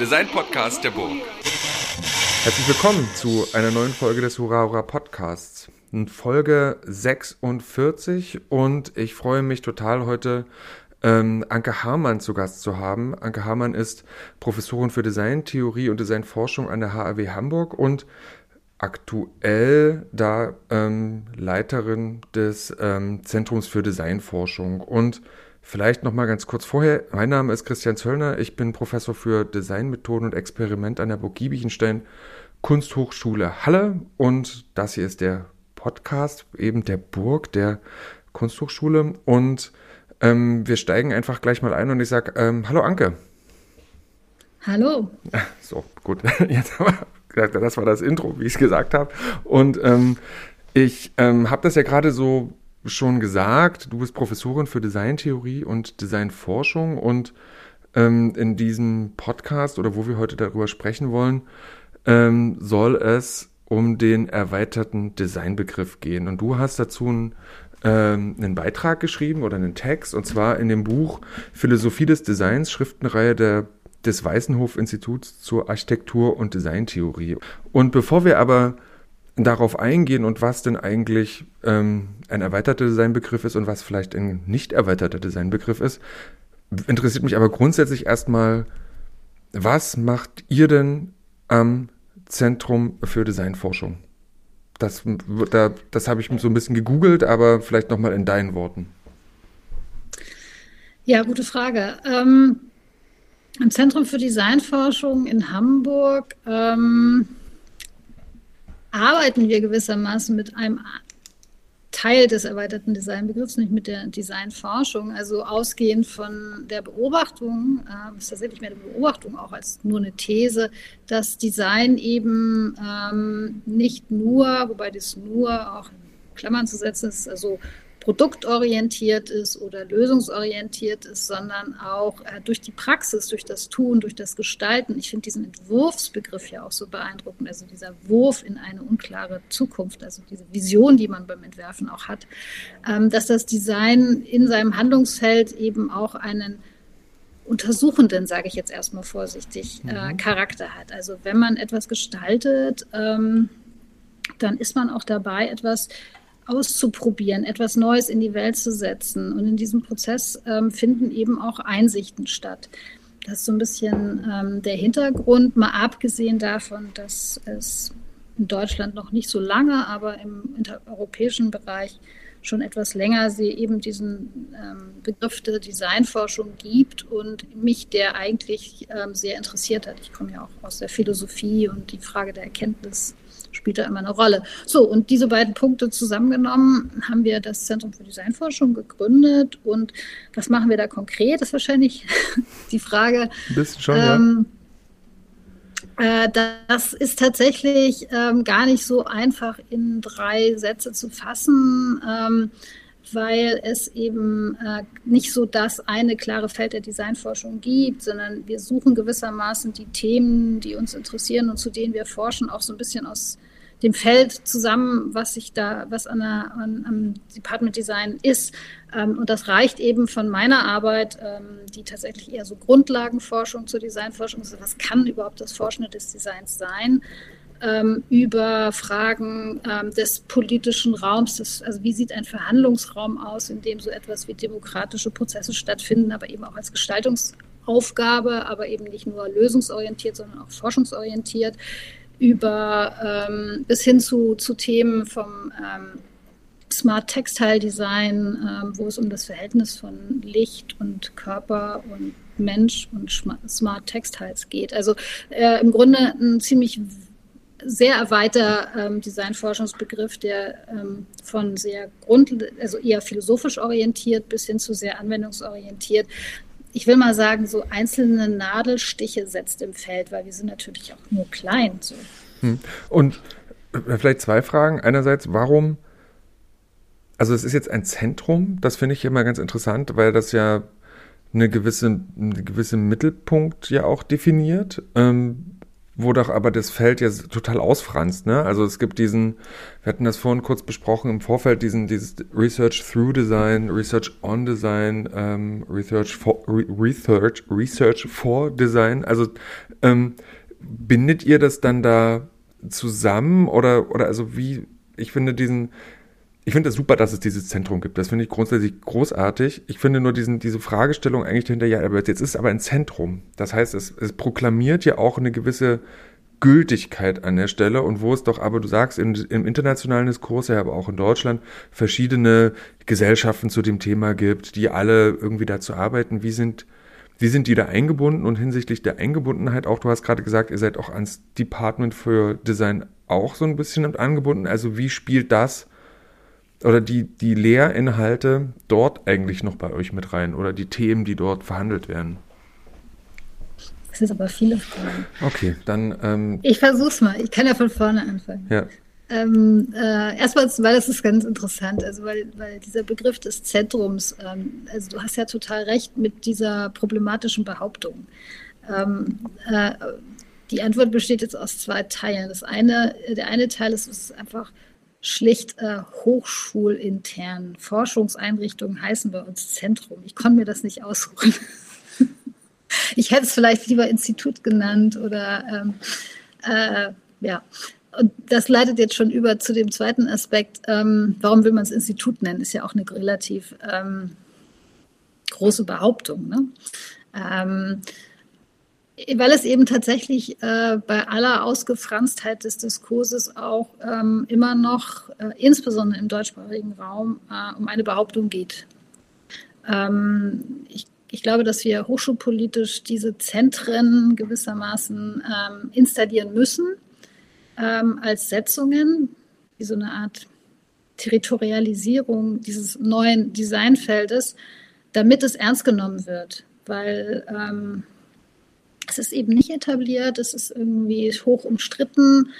Design-Podcast der Burg. Herzlich willkommen zu einer neuen Folge des Hurra Hurra Podcasts. Folge 46 und ich freue mich total heute ähm, Anke Hamann zu Gast zu haben. Anke Hamann ist Professorin für Designtheorie und Designforschung an der HAW Hamburg und aktuell da ähm, Leiterin des ähm, Zentrums für Designforschung. Und vielleicht noch mal ganz kurz vorher: Mein Name ist Christian Zöllner. Ich bin Professor für Designmethoden und Experiment an der Burg Giebichenstein Kunsthochschule Halle. Und das hier ist der Podcast eben der Burg der Kunsthochschule. Und ähm, wir steigen einfach gleich mal ein und ich sage: ähm, Hallo Anke. Hallo. So, gut. Jetzt haben wir gesagt, das war das Intro, wie ich es gesagt habe. Und ähm, ich ähm, habe das ja gerade so schon gesagt. Du bist Professorin für Designtheorie und Designforschung und ähm, in diesem Podcast oder wo wir heute darüber sprechen wollen, ähm, soll es um den erweiterten Designbegriff gehen. Und du hast dazu ein ähm, einen Beitrag geschrieben oder einen Text, und zwar in dem Buch Philosophie des Designs, Schriftenreihe der des Weißenhof-Instituts zur Architektur- und Designtheorie. Und bevor wir aber darauf eingehen und was denn eigentlich ähm, ein erweiterter Designbegriff ist und was vielleicht ein nicht erweiterter Designbegriff ist, interessiert mich aber grundsätzlich erstmal, was macht ihr denn am Zentrum für Designforschung? Das, da, das habe ich so ein bisschen gegoogelt, aber vielleicht nochmal in deinen Worten. Ja, gute Frage. Ähm, im Zentrum für Designforschung in Hamburg ähm, arbeiten wir gewissermaßen mit einem Teil des erweiterten Designbegriffs, nicht mit der Designforschung. Also ausgehend von der Beobachtung, äh, ist tatsächlich mehr eine Beobachtung auch als nur eine These, dass Design eben ähm, nicht nur, wobei das nur auch in Klammern zu setzen ist, also produktorientiert ist oder lösungsorientiert ist, sondern auch äh, durch die Praxis, durch das Tun, durch das Gestalten. Ich finde diesen Entwurfsbegriff ja auch so beeindruckend, also dieser Wurf in eine unklare Zukunft, also diese Vision, die man beim Entwerfen auch hat, ähm, dass das Design in seinem Handlungsfeld eben auch einen untersuchenden, sage ich jetzt erstmal vorsichtig, äh, mhm. Charakter hat. Also wenn man etwas gestaltet, ähm, dann ist man auch dabei, etwas auszuprobieren, etwas Neues in die Welt zu setzen. Und in diesem Prozess ähm, finden eben auch Einsichten statt. Das ist so ein bisschen ähm, der Hintergrund, mal abgesehen davon, dass es in Deutschland noch nicht so lange, aber im europäischen Bereich schon etwas länger sie eben diesen ähm, Begriff der Designforschung gibt und mich der eigentlich ähm, sehr interessiert hat. Ich komme ja auch aus der Philosophie und die Frage der Erkenntnis spielt da immer eine Rolle. So, und diese beiden Punkte zusammengenommen haben wir das Zentrum für Designforschung gegründet. Und was machen wir da konkret, ist wahrscheinlich die Frage. Bist schon, ähm, ja. Äh, das ist tatsächlich ähm, gar nicht so einfach in drei Sätze zu fassen. Ähm, weil es eben äh, nicht so das eine klare Feld der Designforschung gibt, sondern wir suchen gewissermaßen die Themen, die uns interessieren und zu denen wir forschen, auch so ein bisschen aus dem Feld zusammen, was sich da, was an, der, an am Department Design ist. Ähm, und das reicht eben von meiner Arbeit, ähm, die tatsächlich eher so Grundlagenforschung zur Designforschung ist. Was kann überhaupt das Forschende des Designs sein? Ähm, über Fragen ähm, des politischen Raums. Des, also wie sieht ein Verhandlungsraum aus, in dem so etwas wie demokratische Prozesse stattfinden, aber eben auch als Gestaltungsaufgabe, aber eben nicht nur lösungsorientiert, sondern auch forschungsorientiert, über ähm, bis hin zu, zu Themen vom ähm, Smart Textile Design, ähm, wo es um das Verhältnis von Licht und Körper und Mensch und Smart Textiles geht. Also äh, im Grunde ein ziemlich sehr erweiter ähm, Designforschungsbegriff, der ähm, von sehr grund, also eher philosophisch orientiert bis hin zu sehr anwendungsorientiert. Ich will mal sagen, so einzelne Nadelstiche setzt im Feld, weil wir sind natürlich auch nur klein. So. Hm. Und äh, vielleicht zwei Fragen. Einerseits, warum, also es ist jetzt ein Zentrum, das finde ich immer ganz interessant, weil das ja eine gewisse, eine gewisse Mittelpunkt ja auch definiert. Ähm, wo doch aber das Feld ja total ausfranst, ne? Also es gibt diesen, wir hatten das vorhin kurz besprochen im Vorfeld, diesen, dieses Research through Design, Research on Design, ähm, Research for, Research, Research for Design. Also ähm, bindet ihr das dann da zusammen oder, oder also wie, ich finde diesen, ich finde es super, dass es dieses Zentrum gibt. Das finde ich grundsätzlich großartig. Ich finde nur diesen, diese Fragestellung eigentlich dahinter, ja, aber jetzt ist es aber ein Zentrum. Das heißt, es, es proklamiert ja auch eine gewisse Gültigkeit an der Stelle und wo es doch aber, du sagst, im, im internationalen Diskurs, ja, aber auch in Deutschland, verschiedene Gesellschaften zu dem Thema gibt, die alle irgendwie dazu arbeiten. Wie sind, wie sind die da eingebunden und hinsichtlich der Eingebundenheit auch, du hast gerade gesagt, ihr seid auch ans Department für Design auch so ein bisschen angebunden. Also wie spielt das oder die, die Lehrinhalte dort eigentlich noch bei euch mit rein oder die Themen, die dort verhandelt werden? Das sind aber viele Fragen. Okay, dann. Ähm, ich versuch's mal. Ich kann ja von vorne anfangen. Ja. Ähm, äh, erstmal, weil das ist ganz interessant, also weil, weil dieser Begriff des Zentrums, ähm, also du hast ja total recht mit dieser problematischen Behauptung. Ähm, äh, die Antwort besteht jetzt aus zwei Teilen. Das eine, der eine Teil ist, ist einfach schlicht äh, hochschulintern. Forschungseinrichtungen heißen bei uns Zentrum. Ich konnte mir das nicht aussuchen. ich hätte es vielleicht lieber Institut genannt oder ähm, äh, ja. Und das leitet jetzt schon über zu dem zweiten Aspekt. Ähm, warum will man es Institut nennen? Ist ja auch eine relativ ähm, große Behauptung. Ne? Weil es eben tatsächlich äh, bei aller Ausgefranstheit des Diskurses auch ähm, immer noch, äh, insbesondere im deutschsprachigen Raum, äh, um eine Behauptung geht. Ähm, ich, ich, glaube, dass wir hochschulpolitisch diese Zentren gewissermaßen ähm, installieren müssen ähm, als Setzungen, wie so eine Art Territorialisierung dieses neuen Designfeldes, damit es ernst genommen wird. Weil ähm, es ist eben nicht etabliert, es ist irgendwie hoch umstritten.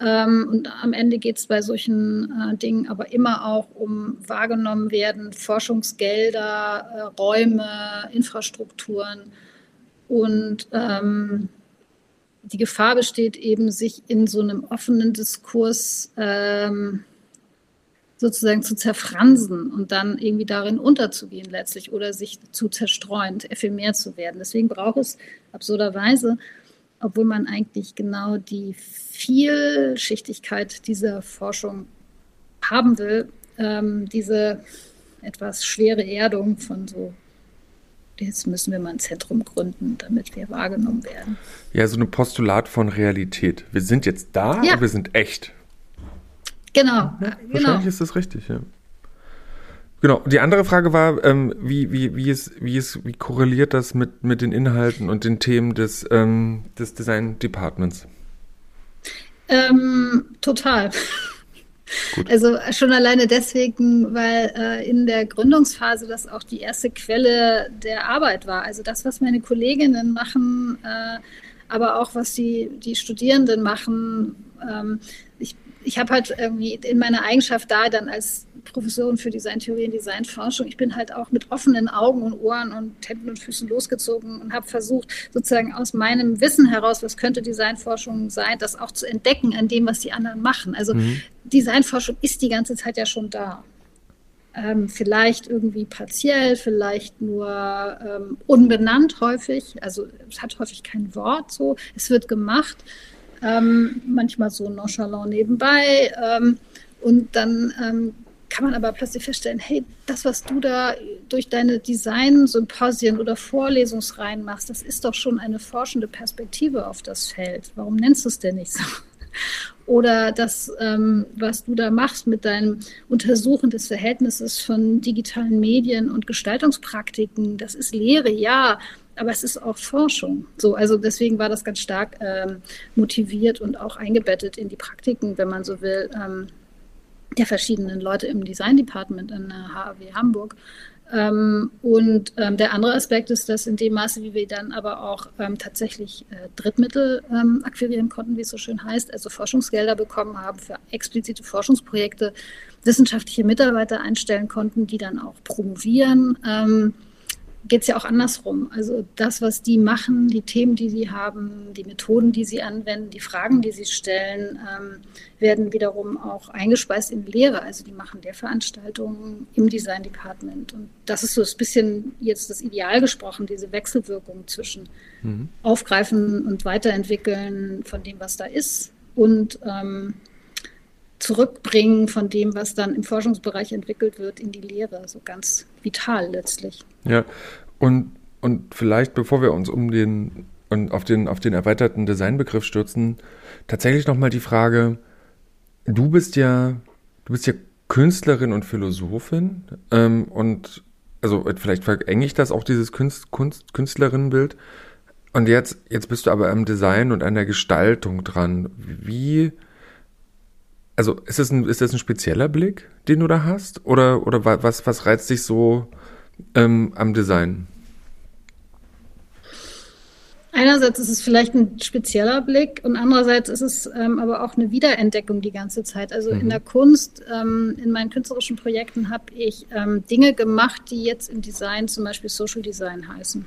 Ähm, und am Ende geht es bei solchen äh, Dingen aber immer auch um wahrgenommen werden, Forschungsgelder, äh, Räume, Infrastrukturen. Und ähm, die Gefahr besteht eben, sich in so einem offenen Diskurs ähm, sozusagen zu zerfransen und dann irgendwie darin unterzugehen letztlich oder sich zu zerstreuen, ephemer zu werden. Deswegen braucht es absurderweise, obwohl man eigentlich genau die Vielschichtigkeit dieser Forschung haben will, ähm, diese etwas schwere Erdung von so jetzt müssen wir mal ein Zentrum gründen, damit wir wahrgenommen werden. Ja, so ein Postulat von Realität. Wir sind jetzt da ja. und wir sind echt. Genau. Ja, wahrscheinlich genau. ist das richtig, ja. Genau. Die andere Frage war, ähm, wie, wie, wie, ist, wie, ist, wie korreliert das mit, mit den Inhalten und den Themen des, ähm, des Design Departments? Ähm, total. Gut. Also schon alleine deswegen, weil äh, in der Gründungsphase das auch die erste Quelle der Arbeit war. Also das, was meine Kolleginnen machen, äh, aber auch was die, die Studierenden machen. Ich ich habe halt irgendwie in meiner Eigenschaft da dann als Professorin für Designtheorie und Designforschung, ich bin halt auch mit offenen Augen und Ohren und Händen und Füßen losgezogen und habe versucht, sozusagen aus meinem Wissen heraus, was könnte Designforschung sein, das auch zu entdecken an dem, was die anderen machen. Also mhm. Designforschung ist die ganze Zeit ja schon da. Ähm, vielleicht irgendwie partiell, vielleicht nur ähm, unbenannt häufig. Also es hat häufig kein Wort so. Es wird gemacht ähm, manchmal so nonchalant nebenbei. Ähm, und dann ähm, kann man aber plötzlich feststellen, hey, das, was du da durch deine Design-Symposien oder Vorlesungsreihen machst, das ist doch schon eine forschende Perspektive auf das Feld. Warum nennst du es denn nicht so? Oder das, ähm, was du da machst mit deinem Untersuchen des Verhältnisses von digitalen Medien und Gestaltungspraktiken, das ist Lehre, ja, aber es ist auch Forschung. So, also deswegen war das ganz stark ähm, motiviert und auch eingebettet in die Praktiken, wenn man so will, ähm, der verschiedenen Leute im Design Department an der HAW Hamburg. Ähm, und ähm, der andere Aspekt ist, dass in dem Maße, wie wir dann aber auch ähm, tatsächlich äh, Drittmittel ähm, akquirieren konnten, wie es so schön heißt, also Forschungsgelder bekommen haben für explizite Forschungsprojekte, wissenschaftliche Mitarbeiter einstellen konnten, die dann auch promovieren geht es ja auch andersrum. Also das, was die machen, die Themen, die sie haben, die Methoden, die sie anwenden, die Fragen, die sie stellen, ähm, werden wiederum auch eingespeist in die Lehre. Also die machen Lehrveranstaltungen im Design Department. Und das ist so ein bisschen jetzt das Ideal gesprochen, diese Wechselwirkung zwischen mhm. Aufgreifen und Weiterentwickeln von dem, was da ist und ähm, Zurückbringen von dem, was dann im Forschungsbereich entwickelt wird, in die Lehre. So ganz vital letztlich. Ja, und, und vielleicht, bevor wir uns um den und auf den, auf den erweiterten Designbegriff stürzen, tatsächlich nochmal die Frage, du bist ja, du bist ja Künstlerin und Philosophin ähm, und also vielleicht verenge ich das auch, dieses Kunst, Kunst, Künstlerinnenbild. Und jetzt, jetzt bist du aber am Design und an der Gestaltung dran. Wie, also ist das ein, ist das ein spezieller Blick, den du da hast? Oder, oder was, was reizt dich so ähm, am Design? Einerseits ist es vielleicht ein spezieller Blick und andererseits ist es ähm, aber auch eine Wiederentdeckung die ganze Zeit. Also mhm. in der Kunst, ähm, in meinen künstlerischen Projekten habe ich ähm, Dinge gemacht, die jetzt im Design zum Beispiel Social Design heißen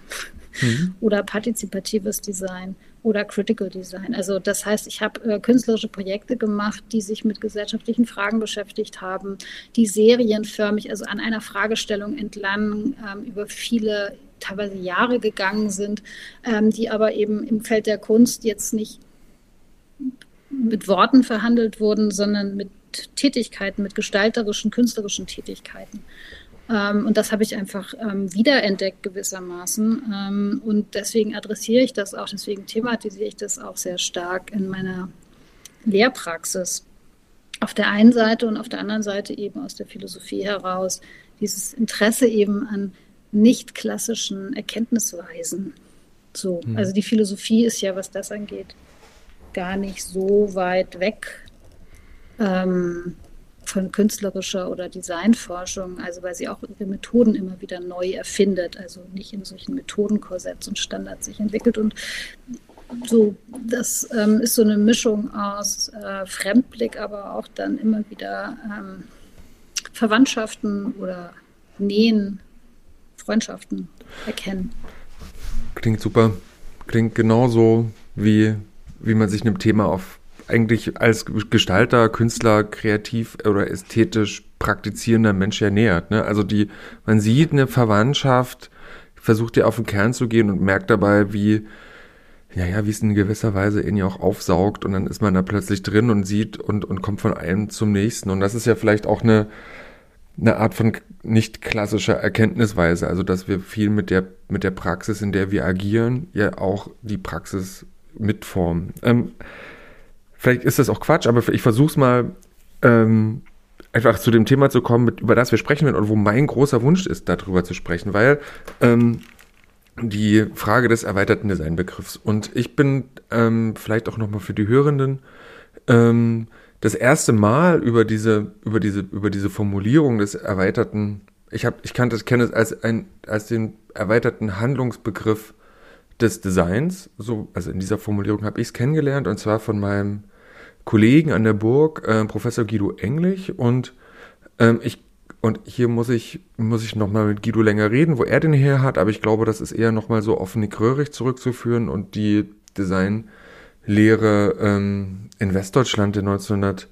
mhm. oder partizipatives Design oder Critical Design. Also das heißt, ich habe äh, künstlerische Projekte gemacht, die sich mit gesellschaftlichen Fragen beschäftigt haben, die serienförmig, also an einer Fragestellung entlang ähm, über viele teilweise Jahre gegangen sind, ähm, die aber eben im Feld der Kunst jetzt nicht mit Worten verhandelt wurden, sondern mit Tätigkeiten, mit gestalterischen, künstlerischen Tätigkeiten. Ähm, und das habe ich einfach ähm, wiederentdeckt gewissermaßen. Ähm, und deswegen adressiere ich das auch, deswegen thematisiere ich das auch sehr stark in meiner Lehrpraxis. Auf der einen Seite und auf der anderen Seite eben aus der Philosophie heraus dieses Interesse eben an nicht klassischen Erkenntnisweisen. So, mhm. also die Philosophie ist ja, was das angeht, gar nicht so weit weg. Ähm, von künstlerischer oder Designforschung, also weil sie auch ihre Methoden immer wieder neu erfindet, also nicht in solchen Methodenkorsetts und Standards sich entwickelt. Und so, das ähm, ist so eine Mischung aus äh, Fremdblick, aber auch dann immer wieder ähm, Verwandtschaften oder Nähen, Freundschaften erkennen. Klingt super. Klingt genauso, wie, wie man sich einem Thema auf eigentlich als Gestalter, Künstler, kreativ oder ästhetisch praktizierender Mensch ja nähert. Ne? Also die, man sieht eine Verwandtschaft, versucht ja auf den Kern zu gehen und merkt dabei, wie, ja, ja, wie es in gewisser Weise ihn auch aufsaugt und dann ist man da plötzlich drin und sieht und, und kommt von einem zum nächsten. Und das ist ja vielleicht auch eine, eine Art von nicht klassischer Erkenntnisweise, also dass wir viel mit der, mit der Praxis, in der wir agieren, ja auch die Praxis mitformen. Ähm, vielleicht ist das auch Quatsch, aber ich versuche es mal ähm, einfach zu dem Thema zu kommen, mit, über das wir sprechen werden und wo mein großer Wunsch ist, darüber zu sprechen, weil ähm, die Frage des erweiterten Designbegriffs. Und ich bin ähm, vielleicht auch nochmal für die Hörenden ähm, das erste Mal über diese über diese über diese Formulierung des erweiterten ich habe ich kannte kenne es als ein als den erweiterten Handlungsbegriff des Designs. So also in dieser Formulierung habe ich es kennengelernt und zwar von meinem Kollegen an der Burg, äh, Professor Guido Englich und ähm, ich und hier muss ich muss ich noch mal mit Guido länger reden, wo er den her hat, aber ich glaube, das ist eher noch mal so auf Nick Röhrig zurückzuführen und die Designlehre ähm, in Westdeutschland der 1900,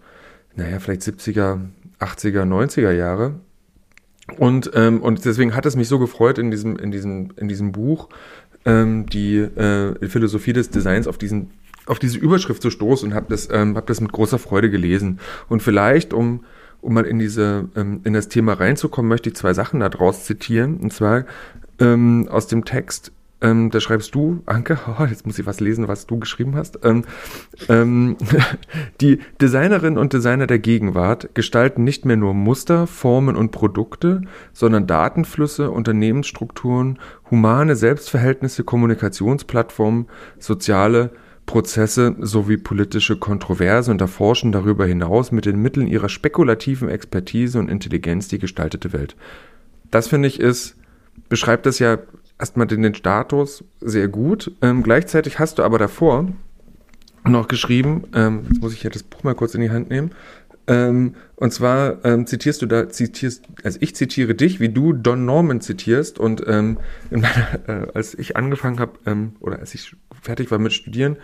naja, vielleicht 70er, 80er, 90er Jahre. Und, ähm, und deswegen hat es mich so gefreut, in diesem, in diesem, in diesem Buch ähm, die äh, Philosophie des Designs auf diesen auf diese Überschrift zu stoßen und habe das, ähm, hab das mit großer Freude gelesen. Und vielleicht, um, um mal in, diese, ähm, in das Thema reinzukommen, möchte ich zwei Sachen daraus zitieren. Und zwar ähm, aus dem Text, ähm, da schreibst du, Anke, oh, jetzt muss ich was lesen, was du geschrieben hast. Ähm, ähm, die Designerinnen und Designer der Gegenwart gestalten nicht mehr nur Muster, Formen und Produkte, sondern Datenflüsse, Unternehmensstrukturen, humane Selbstverhältnisse, Kommunikationsplattformen, soziale Prozesse sowie politische Kontroverse und erforschen darüber hinaus mit den Mitteln ihrer spekulativen Expertise und Intelligenz die gestaltete Welt. Das finde ich ist, beschreibt das ja erstmal den Status sehr gut. Ähm, gleichzeitig hast du aber davor noch geschrieben, ähm, jetzt muss ich ja das Buch mal kurz in die Hand nehmen, Ähm, und zwar ähm, zitierst du da, zitierst, also ich zitiere dich, wie du Don Norman zitierst. Und ähm, meiner, äh, als ich angefangen habe, ähm, oder als ich fertig war mit Studieren,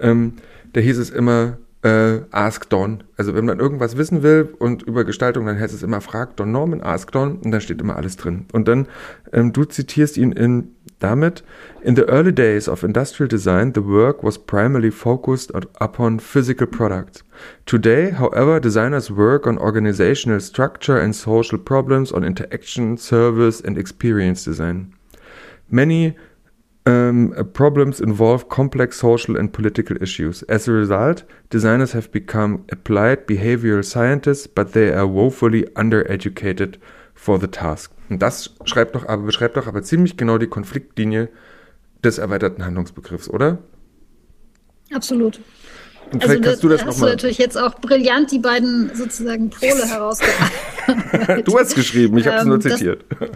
ähm, da hieß es immer, äh, Ask Don. Also wenn man irgendwas wissen will und über Gestaltung, dann heißt es immer, frag Don Norman, Ask Don und da steht immer alles drin. Und dann, ähm, du zitierst ihn in damit, in the early days of industrial design, the work was primarily focused upon physical products. Today, however, designers work on organizational structure and social problems, on interaction, service and experience design. Many um, problems involve complex social and political issues. As a result, designers have become applied behavioral scientists, but they are woefully undereducated for the task. Und das schreibt doch aber, beschreibt doch aber ziemlich genau die Konfliktlinie des erweiterten Handlungsbegriffs, oder? Absolut. Und also vielleicht kannst du das hast noch du natürlich jetzt auch brillant die beiden sozusagen Pole herausgearbeitet. du hast geschrieben, ich habe es ähm, nur zitiert. Das,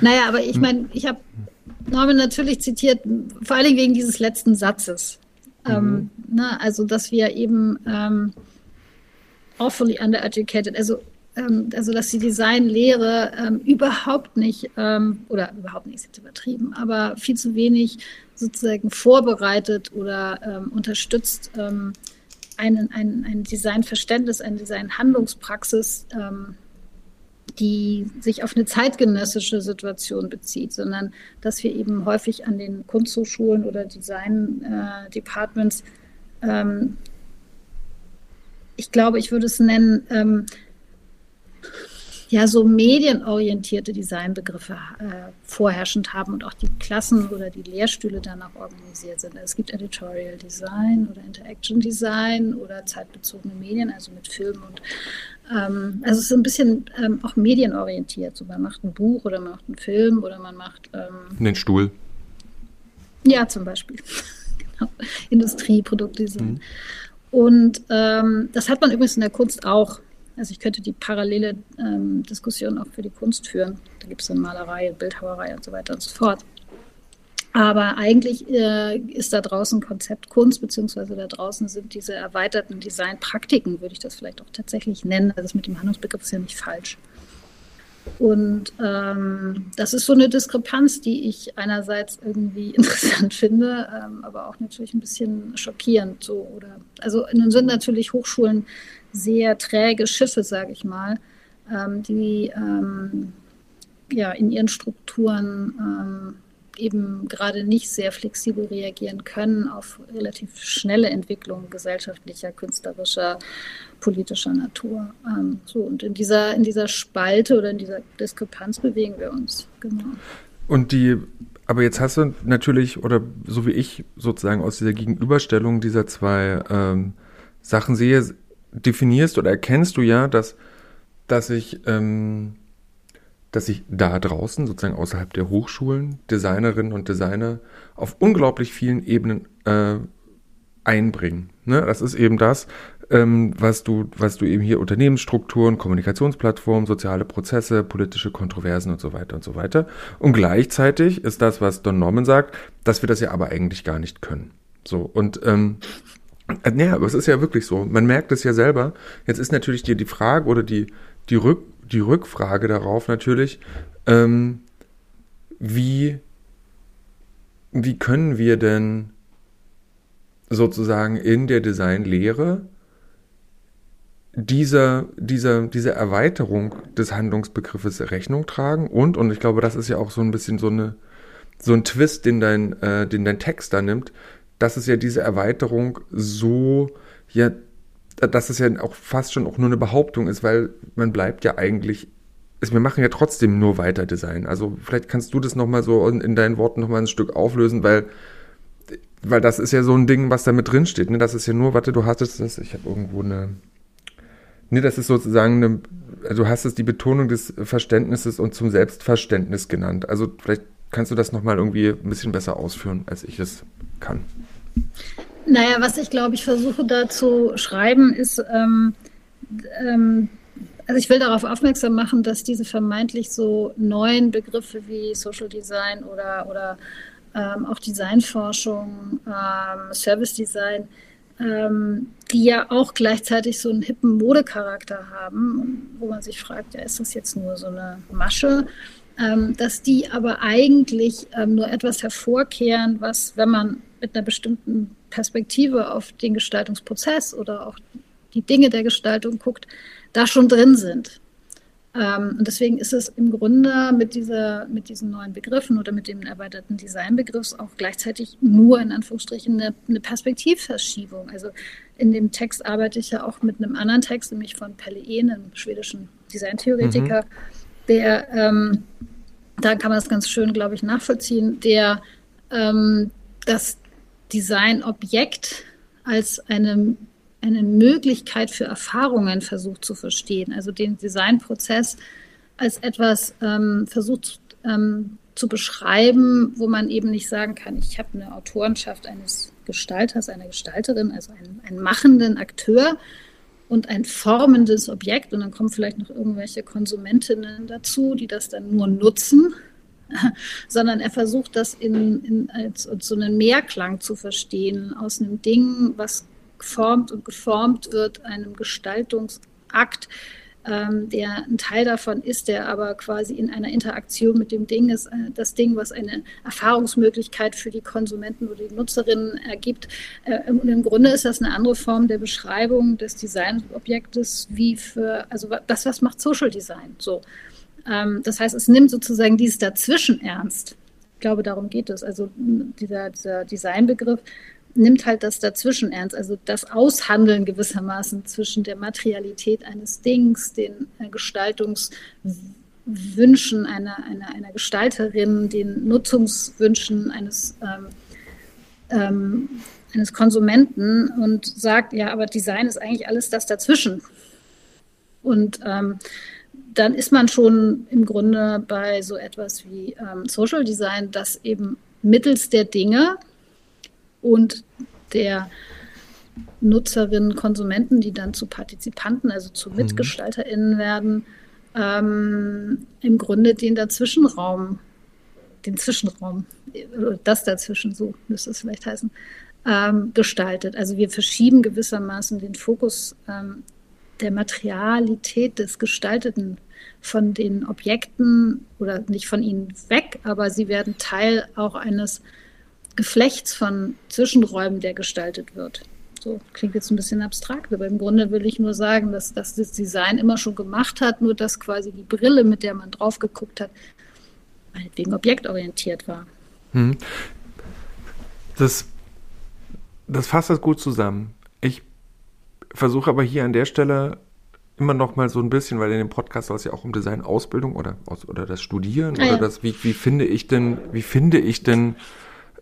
naja, aber ich meine, ich habe Norman natürlich zitiert, vor allen Dingen wegen dieses letzten Satzes. Ähm, mhm. Ähm, ne, also, dass wir eben ähm, awfully undereducated, also, ähm, also dass die Designlehre ähm, überhaupt nicht, ähm, oder überhaupt nicht, ist jetzt übertrieben, aber viel zu wenig sozusagen vorbereitet oder ähm, unterstützt ein, ein, ein Designverständnis, eine Designhandlungspraxis ähm, die sich auf eine zeitgenössische Situation bezieht, sondern dass wir eben häufig an den Kunsthochschulen oder Design-Departments, äh, ähm, ich glaube, ich würde es nennen, ähm, ja, so medienorientierte Designbegriffe äh, vorherrschend haben und auch die Klassen oder die Lehrstühle danach organisiert sind. Es gibt Editorial Design oder Interaction Design oder zeitbezogene Medien, also mit Film und ähm, also es ist ein bisschen ähm, auch medienorientiert. So man macht ein Buch oder man macht einen Film oder man macht ähm, einen Stuhl. Ja, zum Beispiel. genau. Industrieproduktdesign. Mhm. Und ähm, das hat man übrigens in der Kunst auch. Also ich könnte die parallele ähm, Diskussion auch für die Kunst führen. Da gibt es dann Malerei, Bildhauerei und so weiter und so fort. Aber eigentlich äh, ist da draußen Konzept Kunst, beziehungsweise da draußen sind diese erweiterten Designpraktiken, würde ich das vielleicht auch tatsächlich nennen. Also das mit dem Handlungsbegriff ist ja nicht falsch. Und ähm, das ist so eine Diskrepanz, die ich einerseits irgendwie interessant finde, ähm, aber auch natürlich ein bisschen schockierend. So, oder, also nun sind natürlich Hochschulen sehr träge Schiffe, sage ich mal, ähm, die ähm, ja in ihren Strukturen ähm, eben gerade nicht sehr flexibel reagieren können auf relativ schnelle Entwicklungen gesellschaftlicher, künstlerischer, politischer Natur. Ähm, so, und in dieser, in dieser Spalte oder in dieser Diskrepanz bewegen wir uns, genau. Und die, aber jetzt hast du natürlich, oder so wie ich sozusagen aus dieser Gegenüberstellung dieser zwei ähm, Sachen sehe, definierst oder erkennst du ja, dass, dass ich ähm, dass sich da draußen, sozusagen außerhalb der Hochschulen, Designerinnen und Designer auf unglaublich vielen Ebenen äh, einbringen. Ne? Das ist eben das, ähm, was du, was du eben hier Unternehmensstrukturen, Kommunikationsplattformen, soziale Prozesse, politische Kontroversen und so weiter und so weiter. Und gleichzeitig ist das, was Don Norman sagt, dass wir das ja aber eigentlich gar nicht können. So und ähm, naja, aber es ist ja wirklich so. Man merkt es ja selber. Jetzt ist natürlich dir die Frage oder die, die Rück, die Rückfrage darauf natürlich, ähm, wie, wie können wir denn sozusagen in der Designlehre dieser, dieser, dieser Erweiterung des Handlungsbegriffes Rechnung tragen? Und, und ich glaube, das ist ja auch so ein bisschen so eine, so ein Twist, den dein, äh, den dein Text da nimmt, dass es ja diese Erweiterung so ja dass es ja auch fast schon auch nur eine Behauptung ist, weil man bleibt ja eigentlich, ist, wir machen ja trotzdem nur weiter Design. Also vielleicht kannst du das nochmal so in, in deinen Worten nochmal ein Stück auflösen, weil, weil das ist ja so ein Ding, was da mit drin steht. Ne? Das ist ja nur, warte, du hattest das, ich habe irgendwo eine, ne, das ist sozusagen eine, also du hast es die Betonung des Verständnisses und zum Selbstverständnis genannt. Also vielleicht kannst du das nochmal irgendwie ein bisschen besser ausführen, als ich es kann. Naja, was ich glaube, ich versuche da zu schreiben, ist, ähm, ähm, also ich will darauf aufmerksam machen, dass diese vermeintlich so neuen Begriffe wie Social Design oder, oder ähm, auch Designforschung, ähm, Service Design, ähm, die ja auch gleichzeitig so einen hippen Modecharakter haben, wo man sich fragt, ja, ist das jetzt nur so eine Masche? Ähm, dass die aber eigentlich nur etwas hervorkehren, was, wenn man mit einer bestimmten Perspektive auf den Gestaltungsprozess oder auch die Dinge der Gestaltung guckt, da schon drin sind. Ähm, und deswegen ist es im Grunde mit, dieser, mit diesen neuen Begriffen oder mit dem erweiterten Designbegriff auch gleichzeitig nur in Anführungsstrichen eine, eine, Perspektivverschiebung. Also in dem Text arbeite ich ja auch mit einem anderen Text, nämlich von Pelle Ehn, einem schwedischen Designtheoretiker, mhm. der, ähm, da kann man das ganz schön, glaube ich, nachvollziehen, der ähm, das Designobjekt als eine eine Möglichkeit für Erfahrungen versucht zu verstehen, also den Designprozess als etwas ähm, versucht ähm, zu beschreiben, wo man eben nicht sagen kann, ich habe eine Autorenschaft eines Gestalters, einer Gestalterin, also einen, einen machenden Akteur und ein formendes Objekt. Und dann kommen vielleicht noch irgendwelche Konsumentinnen dazu, die das dann nur nutzen, sondern er versucht das in, in als, als so einen Mehrklang zu verstehen aus einem Ding, was geformt und geformt wird, einem Gestaltungsakt, ähm, der ein Teil davon ist, der aber quasi in einer Interaktion mit dem Ding ist, äh, das Ding, was eine Erfahrungsmöglichkeit für die Konsumenten oder die Nutzerinnen ergibt. Äh, und im Grunde ist das eine andere Form der Beschreibung des Designobjektes wie für, also das, was macht Social Design. So. Ähm, das heißt, es nimmt sozusagen dieses Dazwischen ernst. Ich glaube, darum geht es. Also dieser, dieser Designbegriff nimmt halt das dazwischen ernst, also das Aushandeln gewissermaßen zwischen der Materialität eines Dings, den äh, Gestaltungswünschen einer, einer, einer Gestalterin, den Nutzungswünschen eines, ähm, ähm, eines Konsumenten und sagt, ja, aber Design ist eigentlich alles das dazwischen. Und ähm, dann ist man schon im Grunde bei so etwas wie ähm, Social Design, das eben mittels der Dinge, und der Nutzerinnen, Konsumenten, die dann zu Partizipanten, also zu mhm. MitgestalterInnen werden, ähm, im Grunde den Dazwischenraum, den Zwischenraum, das dazwischen, so müsste es vielleicht heißen, ähm, gestaltet. Also wir verschieben gewissermaßen den Fokus ähm, der Materialität des Gestalteten von den Objekten oder nicht von ihnen weg, aber sie werden Teil auch eines Geflechts von Zwischenräumen, der gestaltet wird. So klingt jetzt ein bisschen abstrakt, aber im Grunde will ich nur sagen, dass, dass das Design immer schon gemacht hat, nur dass quasi die Brille, mit der man drauf geguckt hat, meinetwegen objektorientiert war. Hm. Das, das fasst das gut zusammen. Ich versuche aber hier an der Stelle immer noch mal so ein bisschen, weil in dem Podcast soll es ja auch um Designausbildung oder, oder das Studieren ah, oder ja. das, wie, wie finde ich denn, wie finde ich denn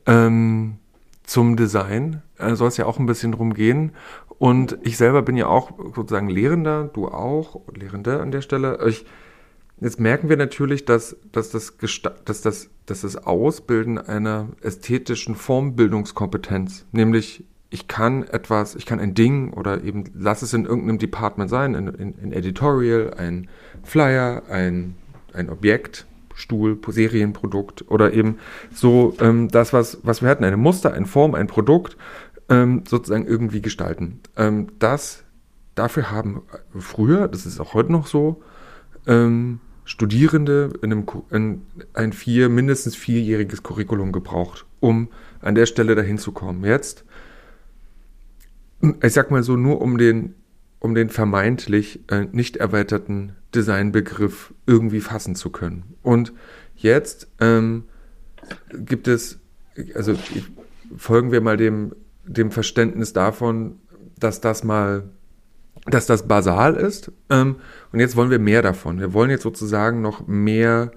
ähm, zum Design. Äh, soll es ja auch ein bisschen drum gehen. Und ich selber bin ja auch sozusagen Lehrender, du auch, Lehrende an der Stelle. Ich, jetzt merken wir natürlich, dass, dass, das dass, das, dass das Ausbilden einer ästhetischen Formbildungskompetenz, nämlich ich kann etwas, ich kann ein Ding oder eben lass es in irgendeinem Department sein, in, in, in Editorial, ein Flyer, ein, ein Objekt, Stuhl, Serienprodukt oder eben so ähm, das, was, was wir hatten, eine Muster, eine Form, ein Produkt, ähm, sozusagen irgendwie gestalten. Ähm, das, dafür haben früher, das ist auch heute noch so, ähm, Studierende in einem in ein vier, mindestens vierjähriges Curriculum gebraucht, um an der Stelle dahin zu kommen. Jetzt, ich sag mal so, nur um den um den vermeintlich äh, nicht erweiterten Designbegriff irgendwie fassen zu können. Und jetzt ähm, gibt es, also folgen wir mal dem, dem Verständnis davon, dass das mal, dass das basal ist. Ähm, und jetzt wollen wir mehr davon. Wir wollen jetzt sozusagen noch mehr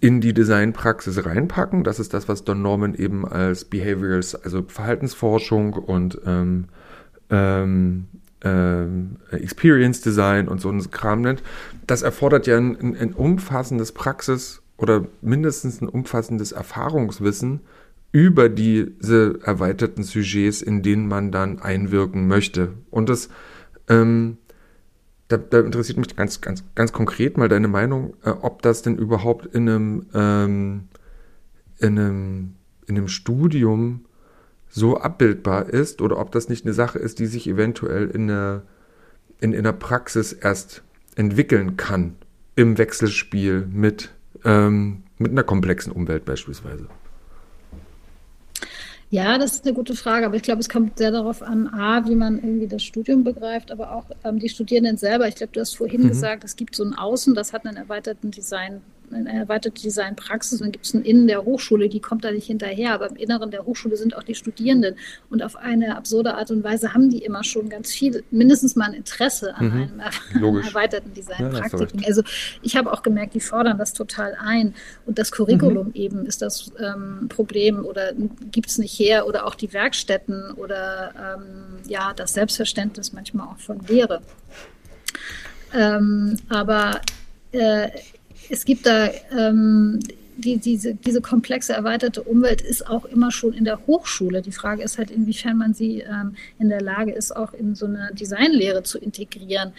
in die Designpraxis reinpacken. Das ist das, was Don Norman eben als Behaviors, also Verhaltensforschung und ähm, ähm, ähm, Experience Design und so ein Kram nennt, das erfordert ja ein, ein, umfassendes Praxis oder mindestens ein umfassendes Erfahrungswissen über diese erweiterten Sujets, in denen man dann einwirken möchte. Und das, ähm, da, da, interessiert mich ganz, ganz, ganz konkret mal deine Meinung, äh, ob das denn überhaupt in einem, ähm, in einem, in einem Studium so abbildbar ist oder ob das nicht eine Sache ist, die sich eventuell in der, in, in Praxis erst entwickeln kann, im Wechselspiel mit, ähm, mit einer komplexen Umwelt beispielsweise. Ja, das ist eine gute Frage, aber ich glaube, es kommt sehr darauf an, A, wie man irgendwie das Studium begreift, aber auch ähm, die Studierenden selber. Ich glaube, du hast vorhin mhm. gesagt, es gibt so ein Außen, das hat einen erweiterten Design eine erweiterte Designpraxis und dann gibt es ein Innen der Hochschule, die kommt da nicht hinterher, aber im Inneren der Hochschule sind auch die Studierenden und auf eine absurde Art und Weise haben die immer schon ganz viel, mindestens mal ein Interesse an mhm. einem erweiterten Designpraktiken. Ja, also ich habe auch gemerkt, die fordern das total ein und das Curriculum mhm. eben ist das ähm, Problem oder gibt es nicht her oder auch die Werkstätten oder ähm, ja, das Selbstverständnis manchmal auch von Lehre. Ähm, aber äh, es gibt da ähm, die, diese, diese komplexe erweiterte Umwelt ist auch immer schon in der Hochschule. Die Frage ist halt, inwiefern man sie ähm, in der Lage ist, auch in so eine Designlehre zu integrieren.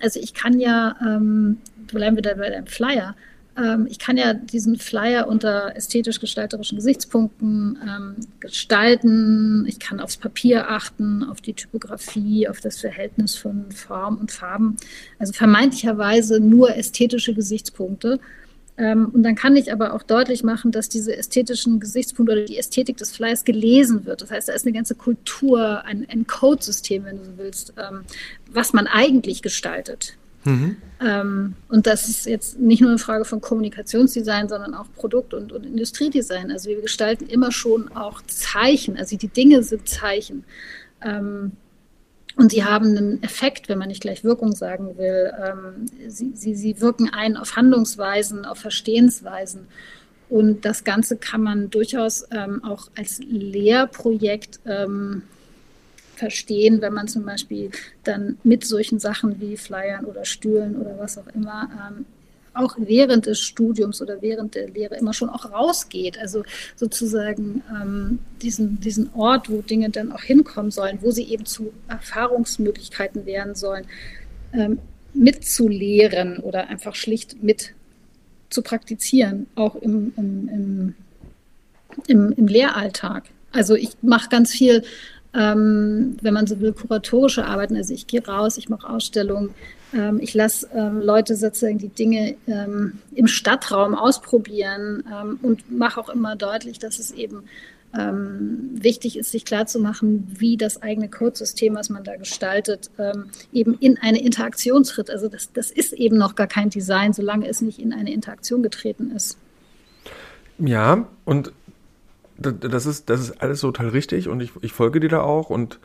Also ich kann ja, ähm, bleiben wir da bei dem Flyer, ähm, ich kann ja diesen Flyer unter ästhetisch-gestalterischen Gesichtspunkten ähm, gestalten. Ich kann aufs Papier achten, auf die Typografie, auf das Verhältnis von Form und Farben. Also vermeintlicherweise nur ästhetische Gesichtspunkte. Ähm, und dann kann ich aber auch deutlich machen, dass diese ästhetischen Gesichtspunkte oder die Ästhetik des Flyers gelesen wird. Das heißt, da ist eine ganze Kultur, ein, ein Codesystem, wenn du so willst, ähm, was man eigentlich gestaltet. Mhm. Und das ist jetzt nicht nur eine Frage von Kommunikationsdesign, sondern auch Produkt- und, und, Industriedesign. Also wir gestalten immer schon auch Zeichen. Also die Dinge sind Zeichen. Ähm, und sie haben einen Effekt, wenn man nicht gleich Wirkung sagen will. Ähm, sie, sie, sie wirken ein auf Handlungsweisen, auf Verstehensweisen. Und das Ganze kann man durchaus ähm, auch als Lehrprojekt ähm, verstehen, wenn man zum Beispiel dann mit solchen Sachen wie Flyern oder Stühlen oder was auch immer ähm, auch während des Studiums oder während der Lehre immer schon auch rausgeht. Also sozusagen ähm, diesen, diesen Ort, wo Dinge dann auch hinkommen sollen, wo sie eben zu Erfahrungsmöglichkeiten werden sollen, ähm, mitzulehren oder einfach schlicht mit zu praktizieren, auch im, im, im, im, im Lehralltag. Also ich mache ganz viel ähm, wenn man so will, kuratorische Arbeiten. Also ich gehe raus, ich mache Ausstellungen, ähm, ich lasse ähm, Leute sozusagen die Dinge ähm, im Stadtraum ausprobieren ähm, und mache auch immer deutlich, dass es eben ähm, wichtig ist, sich klarzumachen, wie das eigene Codesystem, was man da gestaltet, eben in eine Interaktion tritt. Also das, das ist eben noch gar kein Design, solange es nicht in eine Interaktion getreten ist. Ja, und das ist, das ist alles total richtig und ich, ich folge dir da auch und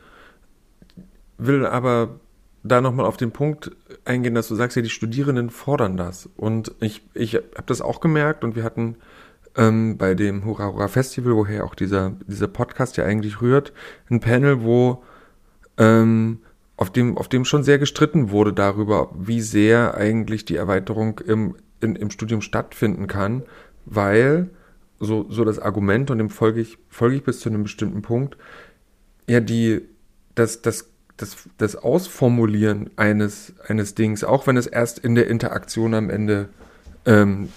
will aber da nochmal auf den Punkt eingehen, dass du sagst, ja, die Studierenden fordern das. Und ich, ich habe das auch gemerkt und wir hatten ähm, bei dem Hurra Hurra Festival, woher auch dieser, dieser Podcast ja eigentlich rührt, ein Panel, wo ähm, auf dem, auf dem schon sehr gestritten wurde darüber, wie sehr eigentlich die Erweiterung im, in, im Studium stattfinden kann, weil so, so das Argument, und dem folge ich, folge ich bis zu einem bestimmten Punkt, ja, die, das, das, das, das Ausformulieren eines, eines Dings, auch wenn es erst in der Interaktion am Ende, ähm,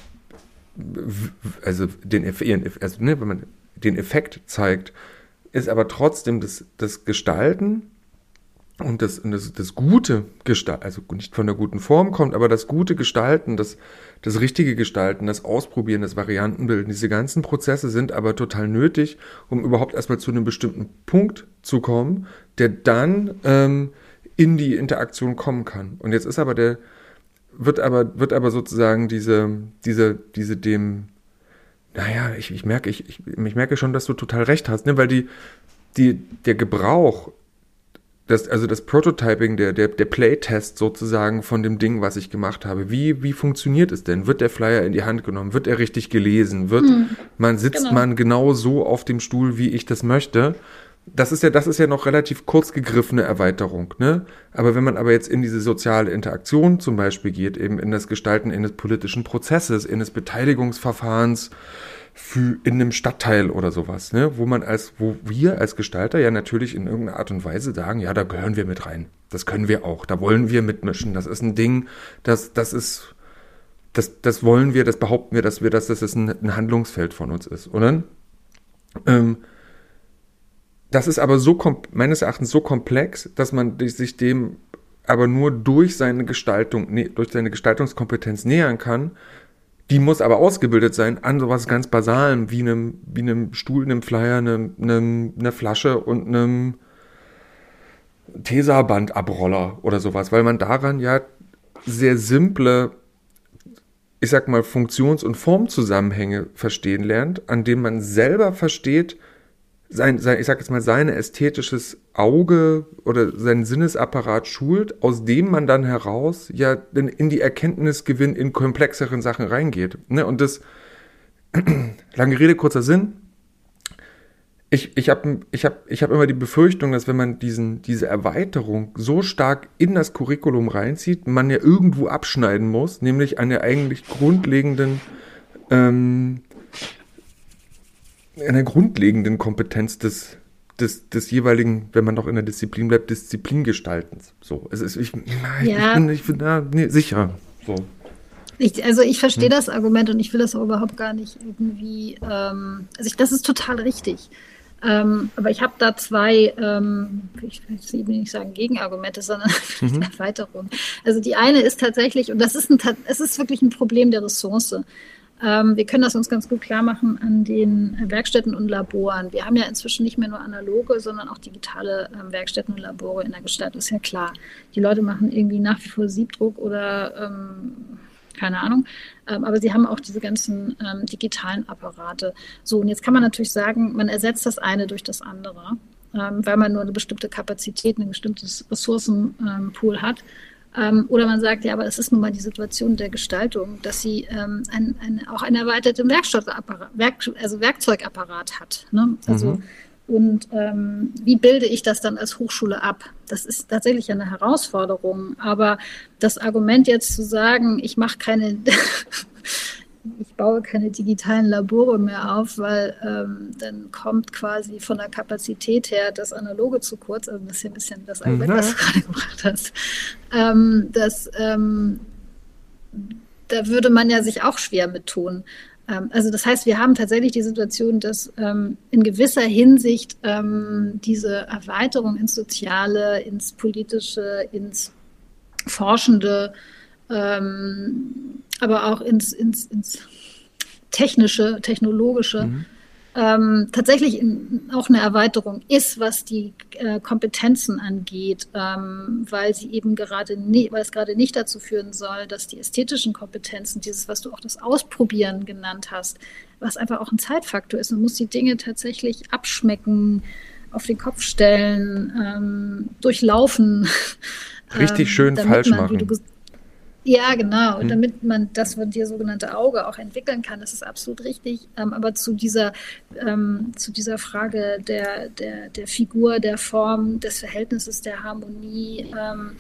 also den, also, ne, wenn man den Effekt zeigt, ist aber trotzdem das, das Gestalten und das, das, das gute Gestalten, also nicht von der guten Form kommt, aber das gute Gestalten, das, das richtige Gestalten, das Ausprobieren, das Variantenbilden, diese ganzen Prozesse sind aber total nötig, um überhaupt erstmal zu einem bestimmten Punkt zu kommen, der dann ähm, in die Interaktion kommen kann. Und jetzt ist aber der, wird aber, wird aber sozusagen diese, diese, diese dem, naja, ich, ich merke, ich, ich, ich merke schon, dass du total recht hast, ne? weil die, die, der Gebrauch das, also das Prototyping, der, der, der Playtest sozusagen von dem Ding, was ich gemacht habe. Wie, wie funktioniert es denn? Wird der Flyer in die Hand genommen? Wird er richtig gelesen? Wird hm, man sitzt genau. man genau so auf dem Stuhl, wie ich das möchte? Das ist ja, das ist ja noch relativ kurz gegriffene Erweiterung, ne? Aber wenn man aber jetzt in diese soziale Interaktion zum Beispiel geht, eben in das Gestalten eines politischen Prozesses, in des Beteiligungsverfahrens, für in einem Stadtteil oder sowas, ne, wo man als, wo wir als Gestalter ja natürlich in irgendeiner Art und Weise sagen, ja, da gehören wir mit rein. Das können wir auch. Da wollen wir mitmischen. Das ist ein Ding, das, das ist, das, das wollen wir, das behaupten wir, dass wir, dass das ein, ein Handlungsfeld von uns ist, oder? Ähm, das ist aber so meines Erachtens so komplex, dass man sich dem aber nur durch seine Gestaltung, durch seine Gestaltungskompetenz nähern kann. Die muss aber ausgebildet sein an sowas ganz Basalem, wie einem, wie einem Stuhl, einem Flyer, einem, einem, einer Flasche und einem Tesabandabroller oder sowas, weil man daran ja sehr simple, ich sag mal, Funktions- und Formzusammenhänge verstehen lernt, an denen man selber versteht, sein, sein, ich sag jetzt mal, sein ästhetisches Auge oder seinen Sinnesapparat schult, aus dem man dann heraus ja in, in die Erkenntnisgewinn in komplexeren Sachen reingeht. Ne? Und das, lange Rede, kurzer Sinn, ich, ich habe ich hab, ich hab immer die Befürchtung, dass wenn man diesen, diese Erweiterung so stark in das Curriculum reinzieht, man ja irgendwo abschneiden muss, nämlich an der eigentlich grundlegenden ähm, einer grundlegenden Kompetenz des, des, des jeweiligen, wenn man noch in der Disziplin bleibt, Disziplingestaltens. So, es ist, ich, na, ja. ich bin, ich bin da nee, sicher. So. Ich, also ich verstehe hm. das Argument und ich will das auch überhaupt gar nicht irgendwie, ähm, also ich, das ist total richtig. Ähm, aber ich habe da zwei, ähm, ich will nicht sagen Gegenargumente, sondern mhm. Erweiterungen. Also die eine ist tatsächlich, und das ist, ein, es ist wirklich ein Problem der Ressource. Ähm, wir können das uns ganz gut klar machen an den Werkstätten und Laboren. Wir haben ja inzwischen nicht mehr nur analoge, sondern auch digitale ähm, Werkstätten und Labore in der Gestalt, ist ja klar. Die Leute machen irgendwie nach wie vor Siebdruck oder ähm, keine Ahnung. Ähm, aber sie haben auch diese ganzen ähm, digitalen Apparate. So, und jetzt kann man natürlich sagen, man ersetzt das eine durch das andere, ähm, weil man nur eine bestimmte Kapazität, ein bestimmtes Ressourcenpool hat. Ähm, oder man sagt, ja, aber es ist nun mal die Situation der Gestaltung, dass sie ähm, ein, ein, auch einen erweiterten Werkstoffapparat, Werk, also Werkzeugapparat hat. Ne? Also, mhm. Und ähm, wie bilde ich das dann als Hochschule ab? Das ist tatsächlich eine Herausforderung. Aber das Argument jetzt zu sagen, ich mache keine ich baue keine digitalen Labore mehr auf, weil ähm, dann kommt quasi von der Kapazität her das Analoge zu kurz. Also das ist ein bisschen das Argument, mhm. was du gerade gebracht hast. Ähm, das, ähm, da würde man ja sich auch schwer mit tun. Ähm, also das heißt, wir haben tatsächlich die Situation, dass ähm, in gewisser Hinsicht ähm, diese Erweiterung ins Soziale, ins Politische, ins Forschende, ähm, aber auch ins, ins, ins technische, technologische, mhm. ähm, tatsächlich in, auch eine Erweiterung ist, was die äh, Kompetenzen angeht, ähm, weil sie eben gerade nie, weil es gerade nicht dazu führen soll, dass die ästhetischen Kompetenzen, dieses, was du auch das Ausprobieren genannt hast, was einfach auch ein Zeitfaktor ist. Man muss die Dinge tatsächlich abschmecken, auf den Kopf stellen, ähm, durchlaufen. Richtig schön falsch man, machen. Ja, genau. Und hm. damit man das von dir sogenannte Auge auch entwickeln kann, das ist absolut richtig. Ähm, aber zu dieser, ähm, zu dieser Frage der, der, der Figur, der Form, des Verhältnisses, der Harmonie ähm,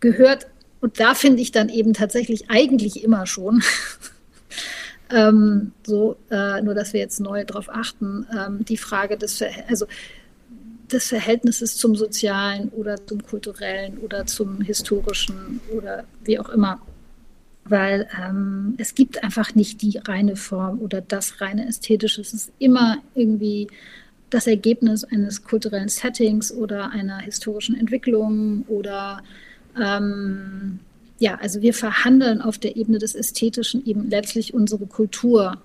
gehört, und da finde ich dann eben tatsächlich eigentlich immer schon, ähm, so, äh, nur dass wir jetzt neu darauf achten, ähm, die Frage des Verhältnisses, also des Verhältnisses zum Sozialen oder zum Kulturellen oder zum Historischen oder wie auch immer. Weil ähm, es gibt einfach nicht die reine Form oder das reine Ästhetische. Es ist immer irgendwie das Ergebnis eines kulturellen Settings oder einer historischen Entwicklung oder ähm, ja, also wir verhandeln auf der Ebene des Ästhetischen eben letztlich unsere Kultur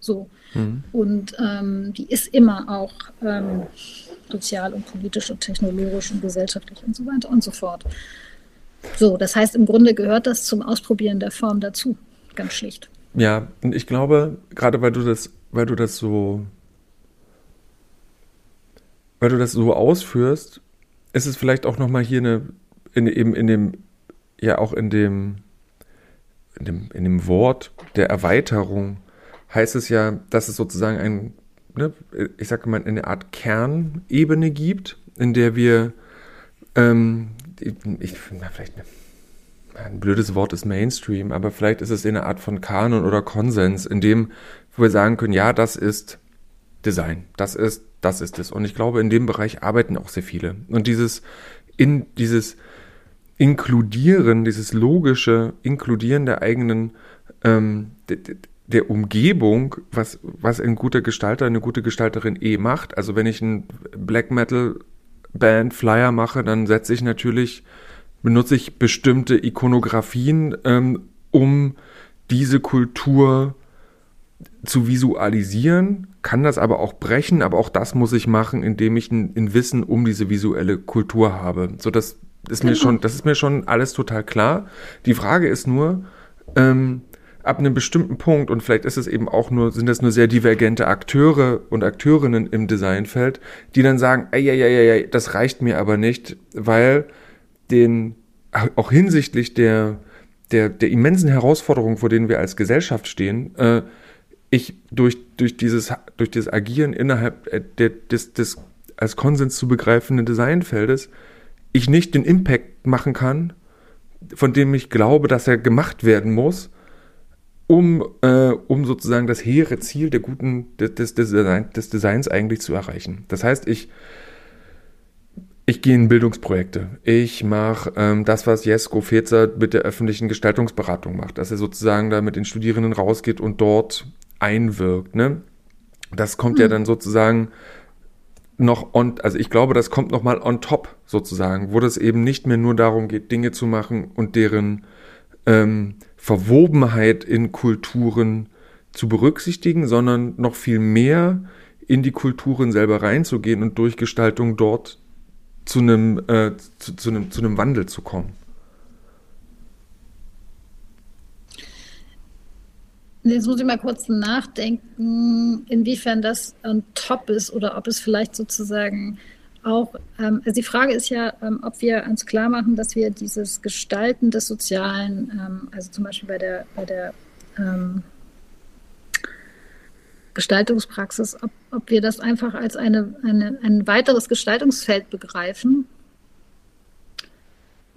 so. Mhm. Und ähm, die ist immer auch ähm, sozial und politisch und technologisch und gesellschaftlich und so weiter und so fort. So, das heißt, im Grunde gehört das zum Ausprobieren der Form dazu, ganz schlicht. Ja, und ich glaube, gerade weil du das, weil du das so, weil du das so ausführst, ist es vielleicht auch nochmal hier eine, in, eben in dem, ja auch in dem, in dem, in dem Wort der Erweiterung heißt es ja, dass es sozusagen ein ne, ich sage mal, eine Art Kernebene gibt, in der wir, ähm, ich, na, vielleicht ein blödes Wort ist Mainstream, aber vielleicht ist es eine Art von Kanon oder Konsens, in dem wir sagen können, ja, das ist Design, das ist, das ist es. Und ich glaube, in dem Bereich arbeiten auch sehr viele. Und dieses, in dieses Inkludieren, dieses logische Inkludieren der eigenen ähm, der Umgebung, was, was ein guter Gestalter, eine gute Gestalterin eh macht. Also wenn ich ein Black Metal Band Flyer mache, dann setze ich natürlich, benutze ich bestimmte Ikonografien, ähm, um diese Kultur zu visualisieren, kann das aber auch brechen, aber auch das muss ich machen, indem ich ein, ein Wissen um diese visuelle Kultur habe. So, das ist mir genau. schon, das ist mir schon alles total klar. Die Frage ist nur, ähm, ab einem bestimmten Punkt, und vielleicht ist es eben auch nur, sind das nur sehr divergente Akteure und Akteurinnen im Designfeld, die dann sagen, ey, ey, ey, ey, das reicht mir aber nicht, weil den, auch hinsichtlich der, der, der immensen Herausforderungen, vor denen wir als Gesellschaft stehen, äh, ich durch, durch, dieses, durch dieses Agieren innerhalb äh, der, des, des als Konsens zu begreifenden Designfeldes, ich nicht den Impact machen kann, von dem ich glaube, dass er gemacht werden muss, um, äh, um sozusagen das hehre Ziel der guten, des, des, des Designs eigentlich zu erreichen. Das heißt, ich, ich gehe in Bildungsprojekte. Ich mache ähm, das, was Jesko Fezer mit der öffentlichen Gestaltungsberatung macht, dass er sozusagen da mit den Studierenden rausgeht und dort einwirkt. Ne? Das kommt hm. ja dann sozusagen noch on, also ich glaube, das kommt noch mal on top sozusagen, wo das eben nicht mehr nur darum geht, Dinge zu machen und deren ähm, Verwobenheit in Kulturen zu berücksichtigen, sondern noch viel mehr in die Kulturen selber reinzugehen und durch Gestaltung dort zu einem, äh, zu, zu, einem, zu einem Wandel zu kommen. Jetzt muss ich mal kurz nachdenken, inwiefern das on top ist oder ob es vielleicht sozusagen auch, ähm, also die Frage ist ja, ähm, ob wir uns klar machen, dass wir dieses Gestalten des Sozialen, ähm, also zum Beispiel bei der, bei der ähm, Gestaltungspraxis, ob, ob wir das einfach als eine, eine, ein weiteres Gestaltungsfeld begreifen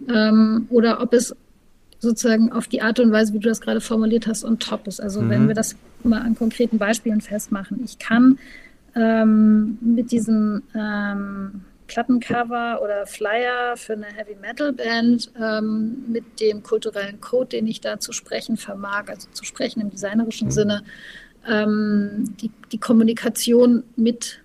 ähm, oder ob es sozusagen auf die Art und Weise, wie du das gerade formuliert hast, on top ist. Also mhm. wenn wir das mal an konkreten Beispielen festmachen. Ich kann ähm, mit diesem ähm, Plattencover oder Flyer für eine Heavy Metal Band ähm, mit dem kulturellen Code, den ich da zu sprechen vermag, also zu sprechen im designerischen mhm. Sinne, ähm, die, die Kommunikation mit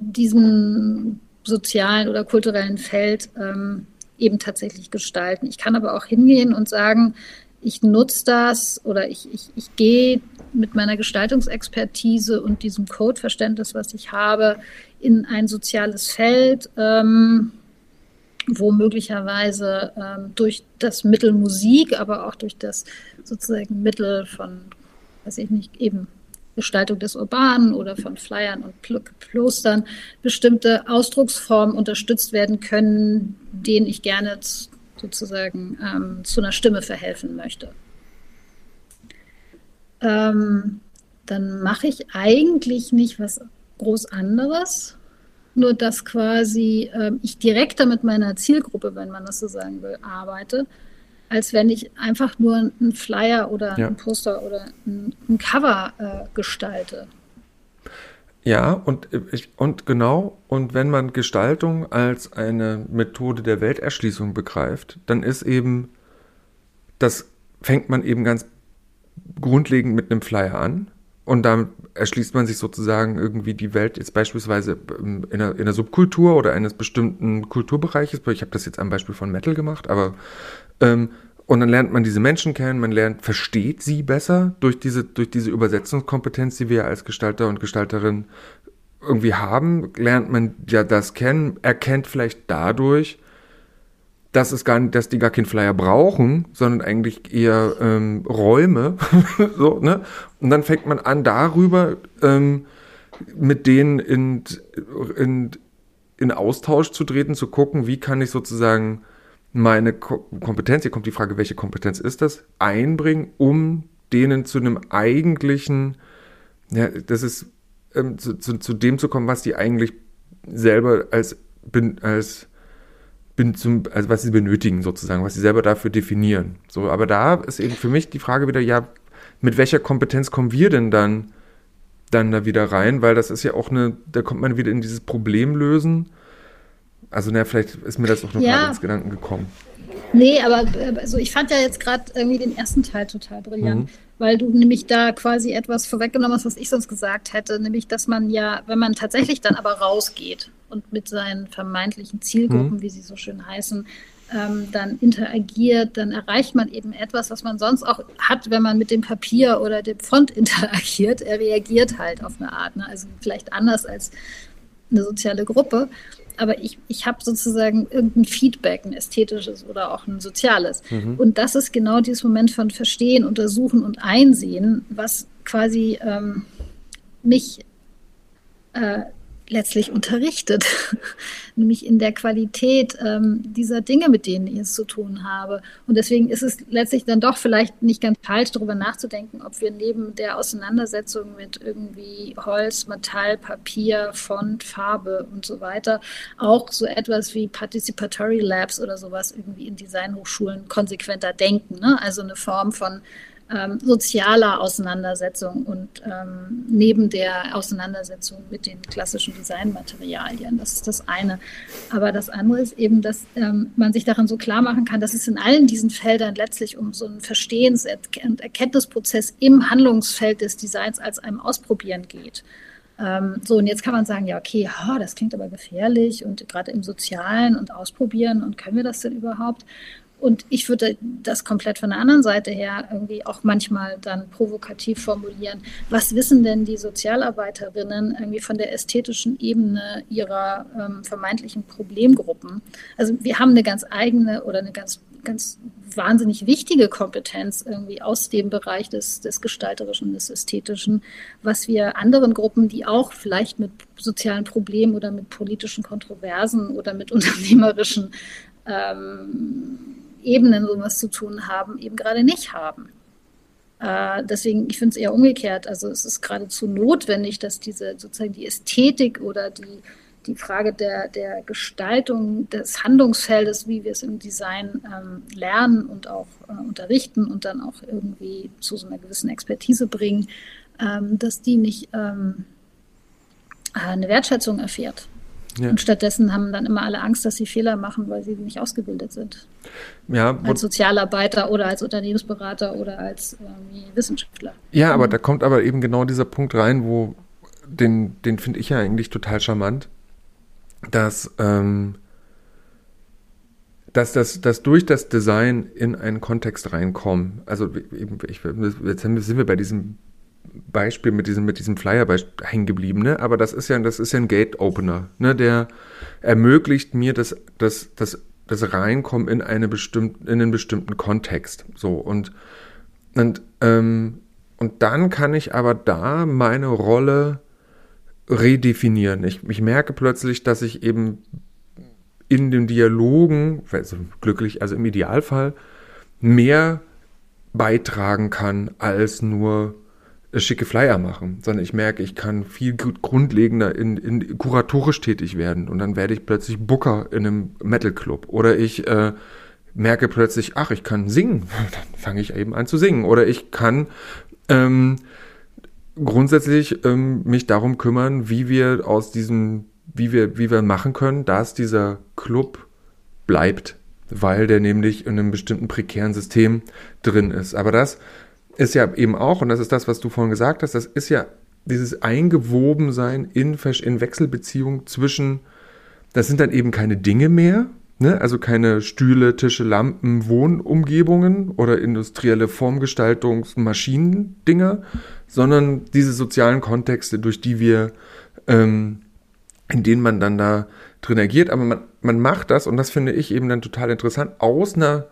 diesem sozialen oder kulturellen Feld ähm, eben tatsächlich gestalten. Ich kann aber auch hingehen und sagen, ich nutze das oder ich, ich, ich gehe mit meiner Gestaltungsexpertise und diesem Codeverständnis, was ich habe, in ein soziales Feld, ähm, wo möglicherweise ähm, durch das Mittel Musik, aber auch durch das sozusagen Mittel von, weiß ich nicht, eben Gestaltung des Urbanen oder von Flyern und Klostern bestimmte Ausdrucksformen unterstützt werden können, denen ich gerne sozusagen ähm, zu einer Stimme verhelfen möchte. Ähm, dann mache ich eigentlich nicht was groß anderes, nur dass quasi ähm, ich direkter mit meiner Zielgruppe, wenn man das so sagen will, arbeite, als wenn ich einfach nur einen Flyer oder ja. ein Poster oder ein, ein Cover äh, gestalte. Ja, und, ich, und genau, und wenn man Gestaltung als eine Methode der Welterschließung begreift, dann ist eben, das fängt man eben ganz grundlegend mit einem Flyer an und dann erschließt man sich sozusagen irgendwie die Welt jetzt beispielsweise in einer, in einer Subkultur oder eines bestimmten Kulturbereiches. Ich habe das jetzt am Beispiel von Metal gemacht, aber ähm, und dann lernt man diese Menschen kennen, man lernt, versteht sie besser durch diese, durch diese Übersetzungskompetenz, die wir als Gestalter und Gestalterin irgendwie haben, lernt man ja das kennen, erkennt vielleicht dadurch, dass es gar nicht, dass die gar keinen Flyer brauchen, sondern eigentlich eher ähm, Räume. so, ne? Und dann fängt man an, darüber ähm, mit denen in, in, in Austausch zu treten, zu gucken, wie kann ich sozusagen meine Kompetenz, hier kommt die Frage, welche Kompetenz ist das, einbringen, um denen zu einem eigentlichen, ja, das ist ähm, zu, zu, zu, dem zu kommen, was die eigentlich selber als, bin, als zum, also was sie benötigen sozusagen, was sie selber dafür definieren. So, aber da ist eben für mich die Frage wieder, ja, mit welcher Kompetenz kommen wir denn dann, dann da wieder rein? Weil das ist ja auch eine, da kommt man wieder in dieses Problem lösen also, na, vielleicht ist mir das auch noch ja. gerade ins Gedanken gekommen. Nee, aber also ich fand ja jetzt gerade irgendwie den ersten Teil total brillant, mhm. weil du nämlich da quasi etwas vorweggenommen hast, was ich sonst gesagt hätte, nämlich dass man ja, wenn man tatsächlich dann aber rausgeht und mit seinen vermeintlichen Zielgruppen, mhm. wie sie so schön heißen, ähm, dann interagiert, dann erreicht man eben etwas, was man sonst auch hat, wenn man mit dem Papier oder dem Font interagiert. Er reagiert halt auf eine Art, ne? also vielleicht anders als eine soziale Gruppe. Aber ich, ich habe sozusagen irgendein Feedback, ein ästhetisches oder auch ein soziales. Mhm. Und das ist genau dieses Moment von Verstehen, Untersuchen und Einsehen, was quasi ähm, mich äh, letztlich unterrichtet, nämlich in der Qualität ähm, dieser Dinge, mit denen ich es zu tun habe. Und deswegen ist es letztlich dann doch vielleicht nicht ganz falsch, darüber nachzudenken, ob wir neben der Auseinandersetzung mit irgendwie Holz, Metall, Papier, Font, Farbe und so weiter auch so etwas wie Participatory Labs oder sowas irgendwie in Designhochschulen konsequenter denken. Ne? Also eine Form von ähm, sozialer Auseinandersetzung und ähm, neben der Auseinandersetzung mit den klassischen Designmaterialien. Das ist das eine. Aber das andere ist eben, dass ähm, man sich daran so klar machen kann, dass es in allen diesen Feldern letztlich um so einen Verstehens- und Erkenntnisprozess im Handlungsfeld des Designs als einem Ausprobieren geht. Ähm, so, und jetzt kann man sagen, ja, okay, oh, das klingt aber gefährlich und gerade im Sozialen und Ausprobieren und können wir das denn überhaupt? Und ich würde das komplett von der anderen Seite her irgendwie auch manchmal dann provokativ formulieren. Was wissen denn die Sozialarbeiterinnen irgendwie von der ästhetischen Ebene ihrer ähm, vermeintlichen Problemgruppen? Also wir haben eine ganz eigene oder eine ganz, ganz wahnsinnig wichtige Kompetenz irgendwie aus dem Bereich des, des Gestalterischen, des Ästhetischen, was wir anderen Gruppen, die auch vielleicht mit sozialen Problemen oder mit politischen Kontroversen oder mit unternehmerischen ähm, Ebenen sowas zu tun haben, eben gerade nicht haben. Äh, deswegen, ich finde es eher umgekehrt. Also es ist geradezu notwendig, dass diese sozusagen die Ästhetik oder die, die Frage der, der Gestaltung des Handlungsfeldes, wie wir es im Design ähm, lernen und auch äh, unterrichten und dann auch irgendwie zu so einer gewissen Expertise bringen, ähm, dass die nicht ähm, äh, eine Wertschätzung erfährt. Ja. Und stattdessen haben dann immer alle Angst, dass sie Fehler machen, weil sie nicht ausgebildet sind. Ja, als Sozialarbeiter oder als Unternehmensberater oder als ähm, Wissenschaftler. Ja, aber mhm. da kommt aber eben genau dieser Punkt rein, wo den, den finde ich ja eigentlich total charmant, dass, ähm, dass, das, dass durch das Design in einen Kontext reinkommen. Also eben, ich, jetzt sind wir bei diesem Beispiel mit diesem, mit diesem Flyer hängen geblieben, ne? Aber das ist ja, das ist ja ein Gate-Opener, ne? Der ermöglicht mir das, das, das, das Reinkommen in eine bestimmte, in einen bestimmten Kontext. So und, und, ähm, und dann kann ich aber da meine Rolle redefinieren. Ich, ich merke plötzlich, dass ich eben in den Dialogen, also glücklich, also im Idealfall, mehr beitragen kann als nur schicke Flyer machen, sondern ich merke, ich kann viel grundlegender in, in kuratorisch tätig werden. Und dann werde ich plötzlich Booker in einem Metal Club. Oder ich äh, merke plötzlich, ach, ich kann singen, dann fange ich eben an zu singen. Oder ich kann ähm, grundsätzlich ähm, mich darum kümmern, wie wir aus diesem, wie wir, wie wir machen können, dass dieser Club bleibt, weil der nämlich in einem bestimmten prekären System drin ist. Aber das ist ja eben auch, und das ist das, was du vorhin gesagt hast, das ist ja dieses Eingewobensein in, in Wechselbeziehung zwischen, das sind dann eben keine Dinge mehr, ne? also keine Stühle, Tische, Lampen, Wohnumgebungen oder industrielle Formgestaltungsmaschinendinger, sondern diese sozialen Kontexte, durch die wir, ähm, in denen man dann da drin agiert. Aber man, man macht das, und das finde ich eben dann total interessant, aus einer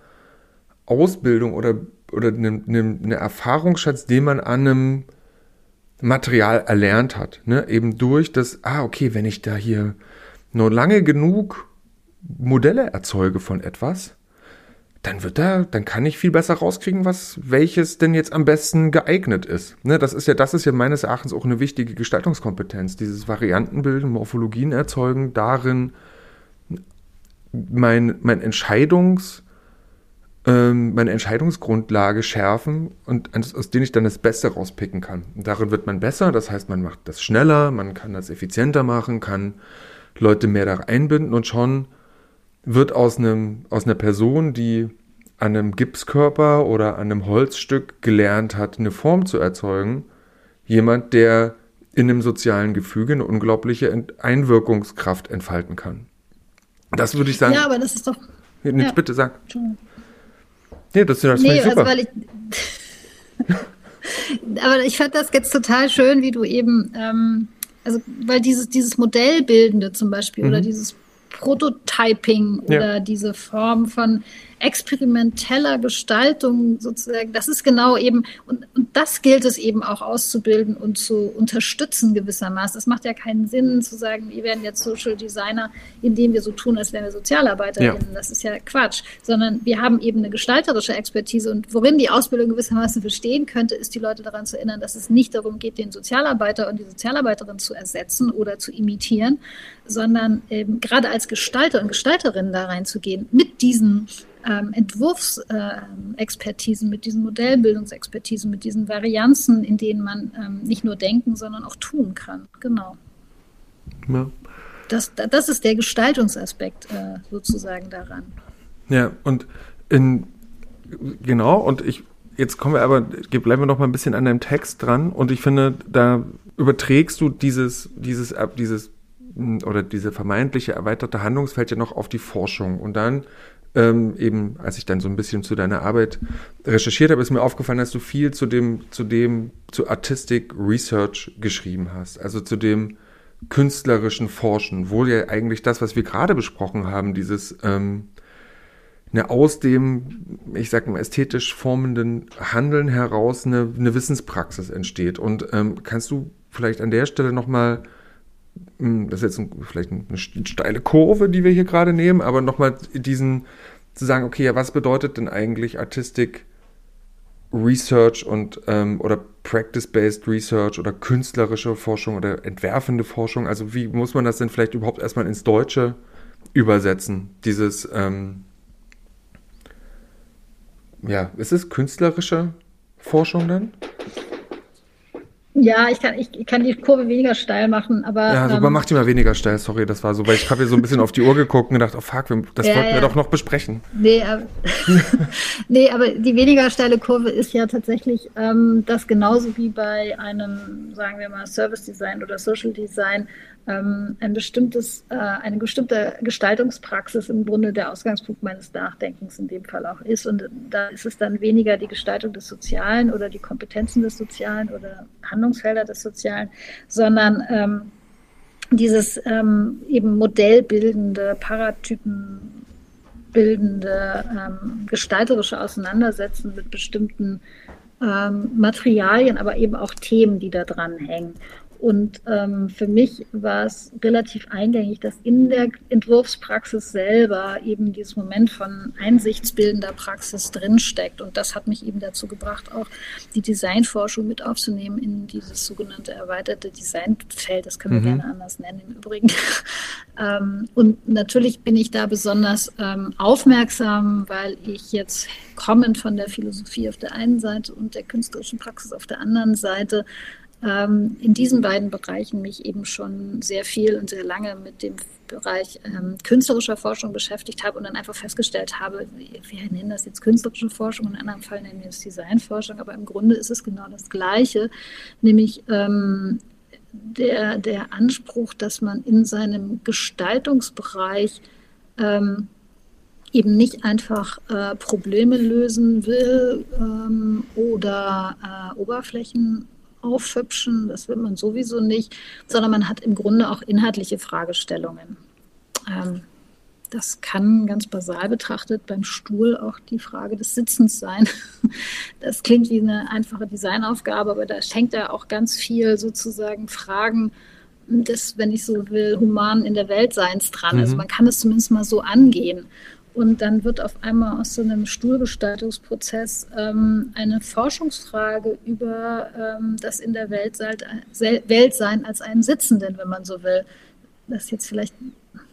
Ausbildung oder oder eine, eine, eine Erfahrungsschatz, den man an einem Material erlernt hat. Ne? Eben durch das, ah, okay, wenn ich da hier nur lange genug Modelle erzeuge von etwas, dann wird da, dann kann ich viel besser rauskriegen, was welches denn jetzt am besten geeignet ist. Ne, das ist ja, das ist ja meines Erachtens auch eine wichtige Gestaltungskompetenz, dieses Variantenbilden, Morphologien erzeugen, darin mein, mein Entscheidungs- ähm, meine Entscheidungsgrundlage schärfen und aus denen ich dann das Beste rauspicken kann. Und darin wird man besser, das heißt, man macht das schneller, man kann das effizienter machen, kann Leute mehr da einbinden und schon wird aus einem, aus einer Person, die an einem Gipskörper oder an einem Holzstück gelernt hat, eine Form zu erzeugen, jemand, der in einem sozialen Gefüge eine unglaubliche Einwirkungskraft entfalten kann. Das würde ich sagen. Ja, aber das ist doch. Jetzt ja. bitte sag. Nee, das, das nee, also super. Also, ich, aber ich fand das jetzt total schön, wie du eben, ähm, also weil dieses, dieses Modellbildende zum Beispiel mhm. oder dieses Prototyping ja. oder diese Form von experimenteller Gestaltung sozusagen, das ist genau eben, und, und das gilt es eben auch auszubilden und zu unterstützen gewissermaßen. Es macht ja keinen Sinn zu sagen, wir werden jetzt Social Designer, indem wir so tun, als wären wir SozialarbeiterInnen. Ja. Das ist ja Quatsch, sondern wir haben eben eine gestalterische Expertise und worin die Ausbildung gewissermaßen bestehen könnte, ist die Leute daran zu erinnern, dass es nicht darum geht, den Sozialarbeiter und die Sozialarbeiterin zu ersetzen oder zu imitieren, sondern eben gerade als Gestalter und Gestalterin da reinzugehen mit diesen ähm, Entwurfsexpertisen, äh, mit diesen Modellbildungsexpertisen, mit diesen Varianzen, in denen man ähm, nicht nur denken, sondern auch tun kann. Genau. Ja. Das, das ist der Gestaltungsaspekt äh, sozusagen daran. Ja, und in, genau, und ich, jetzt kommen wir aber, bleiben wir noch mal ein bisschen an deinem Text dran und ich finde, da überträgst du dieses, dieses, dieses oder diese vermeintliche erweiterte Handlungsfeld ja noch auf die Forschung und dann ähm, eben, als ich dann so ein bisschen zu deiner Arbeit recherchiert habe, ist mir aufgefallen, dass du viel zu dem, zu dem, zu Artistic Research geschrieben hast, also zu dem künstlerischen Forschen, wo ja eigentlich das, was wir gerade besprochen haben, dieses ähm, eine aus dem, ich sag mal, ästhetisch formenden Handeln heraus eine, eine Wissenspraxis entsteht. Und ähm, kannst du vielleicht an der Stelle nochmal hm, das ist jetzt ein, vielleicht eine steile Kurve, die wir hier gerade nehmen, aber nochmal diesen, zu sagen, okay, ja, was bedeutet denn eigentlich Artistic Research und ähm, oder Practice-Based Research oder künstlerische Forschung oder entwerfende Forschung? Also wie muss man das denn vielleicht überhaupt erstmal ins Deutsche übersetzen? Dieses, ähm, ja, ist es künstlerische Forschung dann? Ja, ich kann, ich kann die Kurve weniger steil machen, aber. Ja, super, ähm, mach die mal weniger steil, sorry, das war so, weil ich habe hier so ein bisschen auf die Uhr geguckt und gedacht, oh fuck, das ja, wollten ja. wir doch noch besprechen. Nee, äh, nee, aber die weniger steile Kurve ist ja tatsächlich ähm, das genauso wie bei einem, sagen wir mal, Service Design oder Social Design ähm, ein bestimmtes, äh, eine bestimmte Gestaltungspraxis im Grunde der Ausgangspunkt meines Nachdenkens in dem Fall auch ist. Und da ist es dann weniger die Gestaltung des Sozialen oder die Kompetenzen des Sozialen oder Handlungsfelder des Sozialen, sondern ähm, dieses ähm, eben modellbildende, paratypenbildende, ähm, gestalterische Auseinandersetzen mit bestimmten ähm, Materialien, aber eben auch Themen, die da dran hängen. Und ähm, für mich war es relativ eingängig, dass in der Entwurfspraxis selber eben dieses Moment von einsichtsbildender Praxis drinsteckt. Und das hat mich eben dazu gebracht, auch die Designforschung mit aufzunehmen in dieses sogenannte erweiterte Designfeld. Das können wir mhm. gerne anders nennen im Übrigen. ähm, und natürlich bin ich da besonders ähm, aufmerksam, weil ich jetzt kommend von der Philosophie auf der einen Seite und der künstlerischen Praxis auf der anderen Seite ähm, in diesen beiden Bereichen mich eben schon sehr viel und sehr lange mit dem Bereich ähm, künstlerischer Forschung beschäftigt habe und dann einfach festgestellt habe, wir nennen das jetzt künstlerische Forschung, in anderen Fall nennen wir es Designforschung, aber im Grunde ist es genau das Gleiche, nämlich ähm, der, der Anspruch, dass man in seinem Gestaltungsbereich ähm, eben nicht einfach äh, Probleme lösen will ähm, oder äh, Oberflächen aufhübschen, das will man sowieso nicht, sondern man hat im Grunde auch inhaltliche Fragestellungen. Ähm, das kann ganz basal betrachtet beim Stuhl auch die Frage des Sitzens sein. Das klingt wie eine einfache Designaufgabe, aber da hängt ja auch ganz viel sozusagen Fragen des, wenn ich so will, human in der Weltseins dran. Also mhm. Also man kann es zumindest mal so angehen. Und dann wird auf einmal aus so einem Stuhlgestaltungsprozess ähm, eine Forschungsfrage über ähm, das in der Welt, Welt sein als einen Sitzenden, wenn man so will. Das ist jetzt vielleicht ein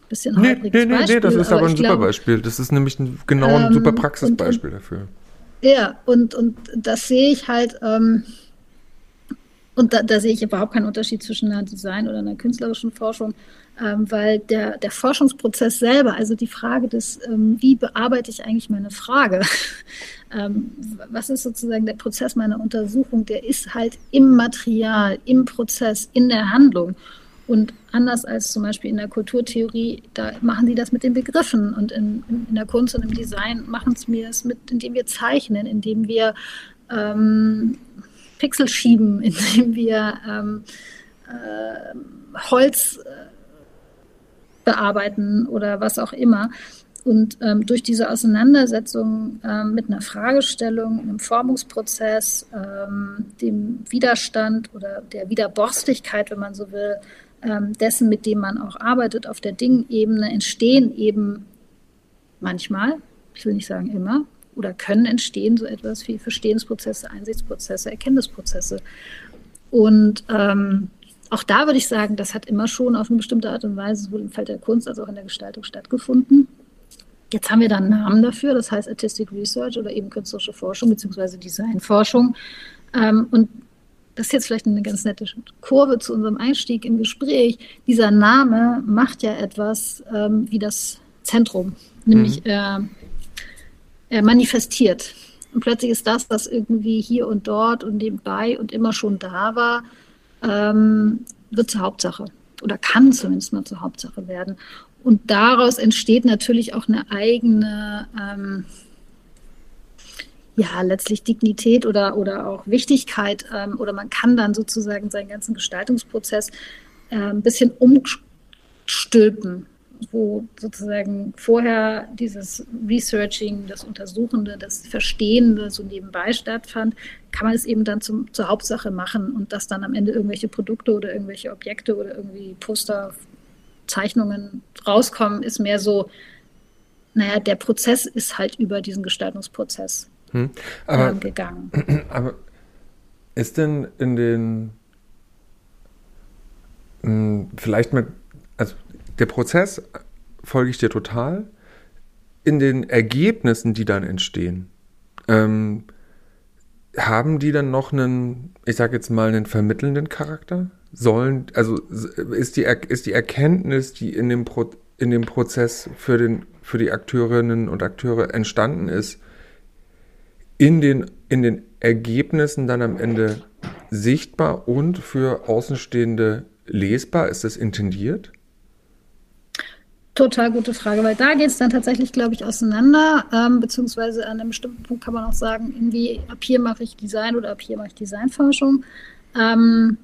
bisschen nee, nee, nee, Beispiel, nee, das ist aber, aber ein super glaube, Beispiel. Das ist nämlich ein, genau ein ähm, super Praxisbeispiel und, dafür. Ja, und, und das sehe ich halt. Ähm, und da, da, sehe ich überhaupt keinen Unterschied zwischen einer Design- oder einer künstlerischen Forschung, ähm, weil der, der Forschungsprozess selber, also die Frage des, ähm, wie bearbeite ich eigentlich meine Frage, ähm, was ist sozusagen der Prozess meiner Untersuchung, der ist halt im Material, im Prozess, in der Handlung. Und anders als zum Beispiel in der Kulturtheorie, da machen die das mit den Begriffen. Und in, in der Kunst und im Design machen es mir das mit, indem wir zeichnen, indem wir ähm, Pixel schieben, indem wir ähm, äh, Holz äh, bearbeiten oder was auch immer. Und ähm, durch diese Auseinandersetzung ähm, mit einer Fragestellung, einem Formungsprozess, ähm, dem Widerstand oder der Widerborstigkeit, wenn man so will, ähm, dessen, mit dem man auch arbeitet, auf der Dingebene entstehen eben manchmal, ich will nicht sagen immer, oder können entstehen so etwas wie Verstehensprozesse, Einsichtsprozesse, Erkenntnisprozesse. Und ähm, auch da würde ich sagen, das hat immer schon auf eine bestimmte Art und Weise sowohl im Feld der Kunst als auch in der Gestaltung stattgefunden. Jetzt haben wir da einen Namen dafür, das heißt Artistic Research oder eben künstlerische Forschung bzw. Designforschung. Ähm, und das ist jetzt vielleicht eine ganz nette Kurve zu unserem Einstieg im Gespräch. Dieser Name macht ja etwas ähm, wie das Zentrum, nämlich mhm. äh, er manifestiert. Und plötzlich ist das, was irgendwie hier und dort und nebenbei und immer schon da war, ähm, wird zur Hauptsache oder kann zumindest mal zur Hauptsache werden. Und daraus entsteht natürlich auch eine eigene, ähm, ja, letztlich Dignität oder, oder auch Wichtigkeit. Ähm, oder man kann dann sozusagen seinen ganzen Gestaltungsprozess äh, ein bisschen umstülpen wo sozusagen vorher dieses Researching, das Untersuchende, das Verstehende so nebenbei stattfand, kann man es eben dann zum, zur Hauptsache machen und dass dann am Ende irgendwelche Produkte oder irgendwelche Objekte oder irgendwie Poster, Zeichnungen rauskommen, ist mehr so, naja, der Prozess ist halt über diesen Gestaltungsprozess hm. aber, äh, gegangen. Aber ist denn in den, mh, hm, vielleicht mit, der Prozess folge ich dir total. In den Ergebnissen, die dann entstehen, ähm, haben die dann noch einen, ich sage jetzt mal, einen vermittelnden Charakter? Sollen, also ist die, ist die Erkenntnis, die in dem, Pro, in dem Prozess für, den, für die Akteurinnen und Akteure entstanden ist, in den, in den Ergebnissen dann am Ende sichtbar und für Außenstehende lesbar? Ist das intendiert? Total gute Frage, weil da geht es dann tatsächlich, glaube ich, auseinander, ähm, beziehungsweise an einem bestimmten Punkt kann man auch sagen, irgendwie ab hier mache ich Design oder ab hier mache ich Designforschung. Ähm,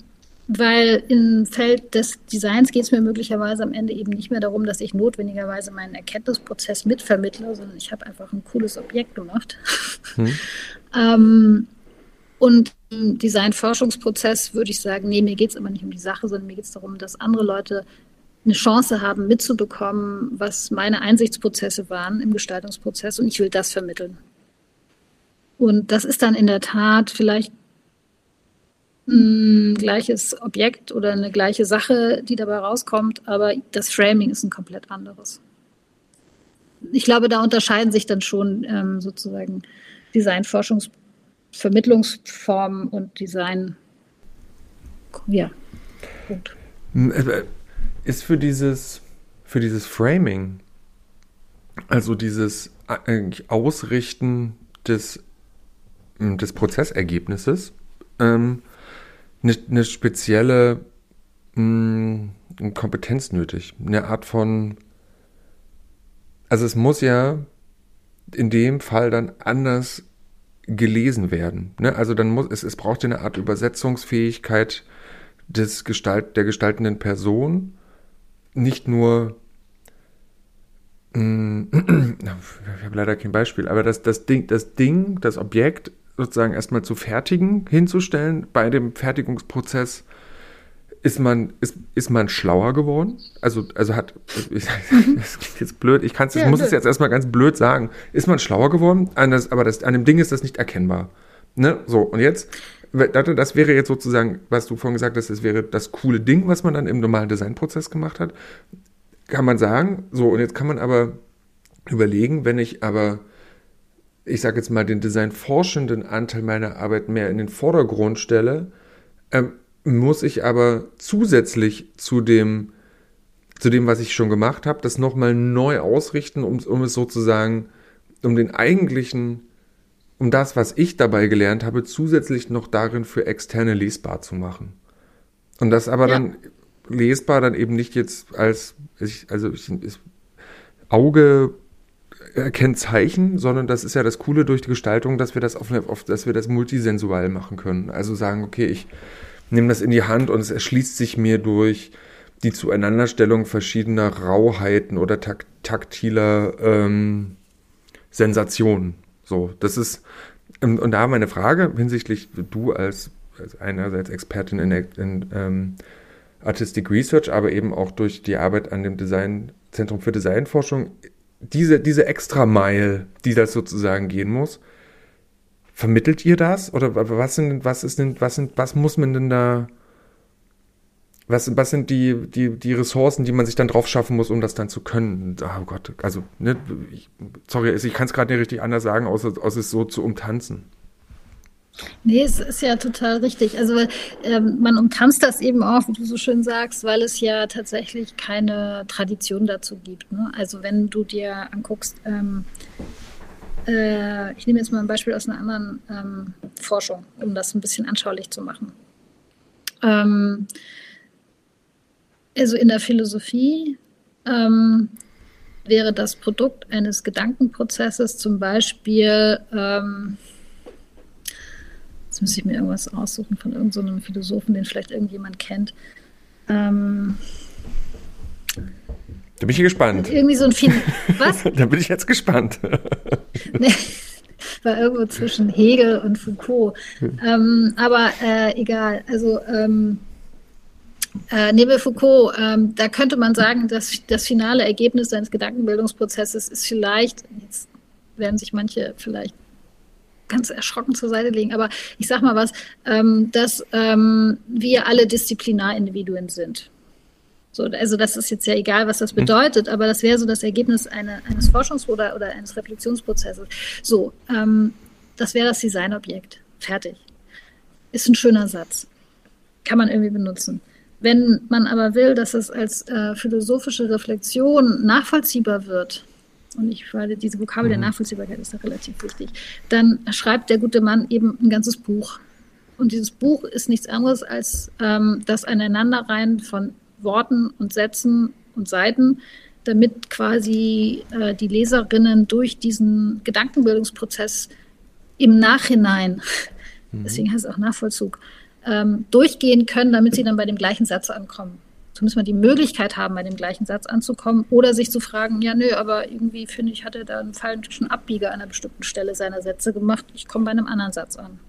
weil im Feld des Designs geht es mir möglicherweise am Ende eben nicht mehr darum, dass ich notwendigerweise meinen Erkenntnisprozess mitvermittle, sondern ich habe einfach ein cooles Objekt gemacht. Hm. ähm, und im Designforschungsprozess würde ich sagen, nee, mir geht es aber nicht um die Sache, sondern mir geht es darum, dass andere Leute eine Chance haben, mitzubekommen, was meine Einsichtsprozesse waren im Gestaltungsprozess und ich will das vermitteln. Und das ist dann in der Tat vielleicht ein gleiches Objekt oder eine gleiche Sache, die dabei rauskommt, aber das Framing ist ein komplett anderes. Ich glaube, da unterscheiden sich dann schon ähm, sozusagen Designforschungsvermittlungsformen und Design. Ja, gut. Äh, ist für dieses, für dieses Framing, also dieses eigentlich Ausrichten des, hm, des Prozessergebnisses, ähm, eine, eine spezielle mh, hm, Kompetenz nötig. Eine Art von, also es muss ja in dem Fall dann anders gelesen werden. Ne? Also dann muss es, es braucht eine Art Übersetzungsfähigkeit des Gestalt, der gestaltenden Person nicht nur mm, ich habe leider kein Beispiel, aber das, das, Ding, das Ding, das Objekt sozusagen erstmal zu fertigen, hinzustellen, bei dem Fertigungsprozess ist man, ist, ist man schlauer geworden? Also, also hat, das klingt jetzt blöd, ich kann's, ja, muss es jetzt erstmal ganz blöd sagen. Ist man schlauer geworden? An das, aber das, an dem Ding ist das nicht erkennbar. Ne? So, und jetzt das wäre jetzt sozusagen, was du vorhin gesagt hast, das wäre das coole Ding, was man dann im normalen Designprozess gemacht hat. Kann man sagen, so, und jetzt kann man aber überlegen, wenn ich aber, ich sage jetzt mal, den designforschenden Anteil meiner Arbeit mehr in den Vordergrund stelle, ähm, muss ich aber zusätzlich zu dem, zu dem, was ich schon gemacht habe, das nochmal neu ausrichten, um, um es sozusagen, um den eigentlichen, um das, was ich dabei gelernt habe, zusätzlich noch darin für Externe lesbar zu machen. Und das aber ja. dann lesbar dann eben nicht jetzt als, also ich, Auge erkennt Zeichen, sondern das ist ja das Coole durch die Gestaltung, dass wir das auf, auf dass wir das multisensual machen können. Also sagen, okay, ich nehme das in die Hand und es erschließt sich mir durch die Zueinanderstellung verschiedener Rauheiten oder tak taktiler ähm, Sensationen. So, das ist und, und da meine Frage hinsichtlich du als, als einerseits Expertin in, in ähm, Artistic Research, aber eben auch durch die Arbeit an dem Design Zentrum für Designforschung diese, diese extra Mile, die das sozusagen gehen muss, vermittelt ihr das? Oder was sind, was ist denn, was sind, was muss man denn da, was, was sind die, die, die Ressourcen, die man sich dann drauf schaffen muss, um das dann zu können? Oh Gott, also, ne, ich, sorry, ich kann es gerade nicht richtig anders sagen, außer, außer es so zu umtanzen. Nee, es ist ja total richtig. Also ähm, man umtanzt das eben auch, wie du so schön sagst, weil es ja tatsächlich keine Tradition dazu gibt. Ne? Also wenn du dir anguckst, ähm, äh, ich nehme jetzt mal ein Beispiel aus einer anderen ähm, Forschung, um das ein bisschen anschaulich zu machen. Also in der Philosophie ähm, wäre das Produkt eines Gedankenprozesses zum Beispiel ähm, Jetzt müsste ich mir irgendwas aussuchen von irgendeinem so Philosophen, den vielleicht irgendjemand kennt. Ähm, da bin ich gespannt. Irgendwie so ein Fin Was? da bin ich jetzt gespannt. nee, war irgendwo zwischen Hegel und Foucault. Ähm, aber äh, egal. Also ähm, äh, Nebel Foucault, ähm, da könnte man sagen, dass das finale Ergebnis seines Gedankenbildungsprozesses ist vielleicht, jetzt werden sich manche vielleicht ganz erschrocken zur Seite legen, aber ich sag mal was, ähm, dass ähm, wir alle Disziplinarindividuen sind. So, also das ist jetzt ja egal, was das mhm. bedeutet, aber das wäre so das Ergebnis eine, eines Forschungs- oder, oder eines Reflexionsprozesses. So, ähm, das wäre das Designobjekt. Fertig. Ist ein schöner Satz. Kann man irgendwie benutzen. Wenn man aber will, dass es als äh, philosophische Reflexion nachvollziehbar wird, und ich finde, diese Vokabel mhm. der Nachvollziehbarkeit ist da relativ wichtig, dann schreibt der gute Mann eben ein ganzes Buch. Und dieses Buch ist nichts anderes als ähm, das Aneinanderreihen von Worten und Sätzen und Seiten, damit quasi äh, die Leserinnen durch diesen Gedankenbildungsprozess im Nachhinein, mhm. deswegen heißt es auch Nachvollzug, ähm, durchgehen können, damit sie dann bei dem gleichen Satz ankommen zumindest mal die Möglichkeit haben, bei dem gleichen Satz anzukommen oder sich zu fragen, ja, nö, aber irgendwie finde ich, hat er da einen falschen Abbieger an einer bestimmten Stelle seiner Sätze gemacht. Ich komme bei einem anderen Satz an.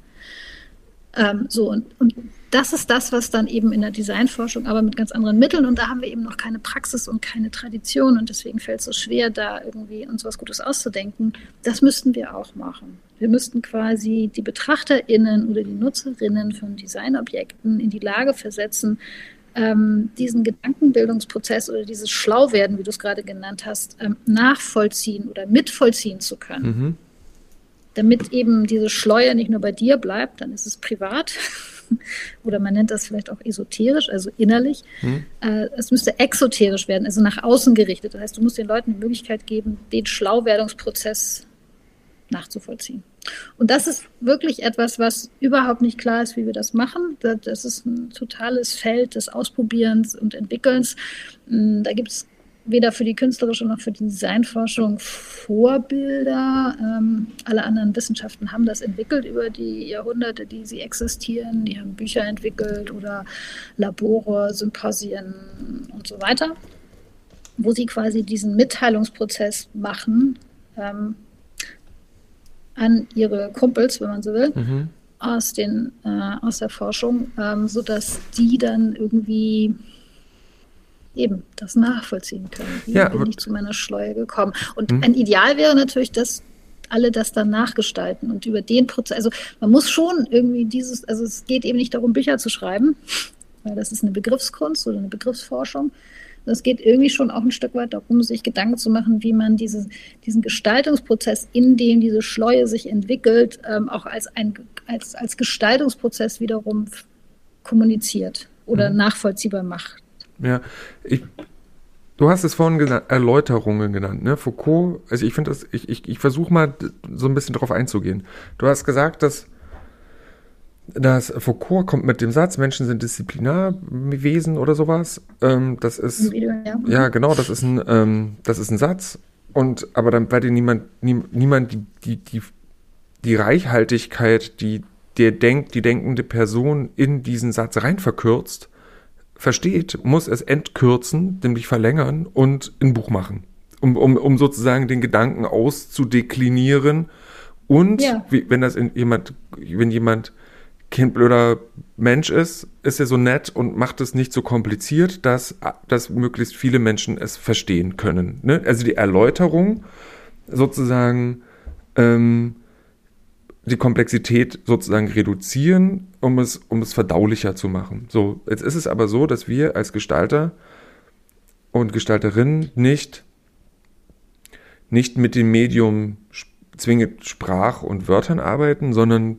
Ähm, so, und, und das ist das, was dann eben in der Designforschung, aber mit ganz anderen Mitteln, und da haben wir eben noch keine Praxis und keine Tradition, und deswegen fällt es so schwer, da irgendwie uns was Gutes auszudenken. Das müssten wir auch machen. Wir müssten quasi die BetrachterInnen oder die Nutzerinnen von Designobjekten in die Lage versetzen, ähm, diesen Gedankenbildungsprozess oder dieses Schlauwerden, wie du es gerade genannt hast, ähm, nachvollziehen oder mitvollziehen zu können. Mhm. Damit eben diese Schleue nicht nur bei dir bleibt, dann ist es privat oder man nennt das vielleicht auch esoterisch, also innerlich. Mhm. Äh, es müsste exoterisch werden, also nach außen gerichtet. Das heißt, du musst den Leuten die Möglichkeit geben, den Schlauwerdungsprozess nachzuvollziehen. Und das ist wirklich etwas, was überhaupt nicht klar ist, wie wir das machen. Das ist ein totales Feld des Ausprobierens und Entwickelns. Mm, da gibt es weder für die künstlerische noch für die Designforschung Vorbilder. Ähm, alle anderen Wissenschaften haben das entwickelt über die Jahrhunderte, die sie existieren. Die haben Bücher entwickelt oder Labore, Symposien und so weiter, wo sie quasi diesen Mitteilungsprozess machen. Ähm, an ihre Kumpels, wenn man so will, mhm. aus, den, äh, aus der Forschung, ähm, sodass die dann irgendwie eben das nachvollziehen können. Wie ja, bin ich zu meiner Schleue gekommen? Und mhm. ein Ideal wäre natürlich, dass alle das dann nachgestalten und über den Prozess, also man muss schon irgendwie dieses, also es geht eben nicht darum, Bücher zu schreiben, weil das ist eine Begriffskunst oder eine Begriffsforschung, es geht irgendwie schon auch ein Stück weit darum, sich Gedanken zu machen, wie man diese, diesen Gestaltungsprozess, in dem diese Schleue sich entwickelt, ähm, auch als, ein, als, als Gestaltungsprozess wiederum kommuniziert oder mhm. nachvollziehbar macht. Ja, ich, du hast es vorhin genannt, Erläuterungen genannt, ne? Foucault, also ich finde das, ich, ich, ich versuche mal so ein bisschen drauf einzugehen. Du hast gesagt, dass dass Foucault kommt mit dem Satz, Menschen sind Disziplinarwesen oder sowas. Ähm, das ist Video, ja. ja. genau, das ist ein ähm, das ist ein Satz und aber dann bei dem niemand nie, niemand die, die die die Reichhaltigkeit, die der denkt, die denkende Person in diesen Satz rein verkürzt, versteht, muss es entkürzen, nämlich verlängern und ein Buch machen, um, um, um sozusagen den Gedanken auszudeklinieren und ja. wie, wenn das in jemand, wenn jemand kein blöder Mensch ist, ist er so nett und macht es nicht so kompliziert, dass, dass möglichst viele Menschen es verstehen können. Ne? Also die Erläuterung sozusagen ähm, die Komplexität sozusagen reduzieren, um es, um es verdaulicher zu machen. So, jetzt ist es aber so, dass wir als Gestalter und Gestalterinnen nicht, nicht mit dem Medium zwingend Sprach und Wörtern arbeiten, sondern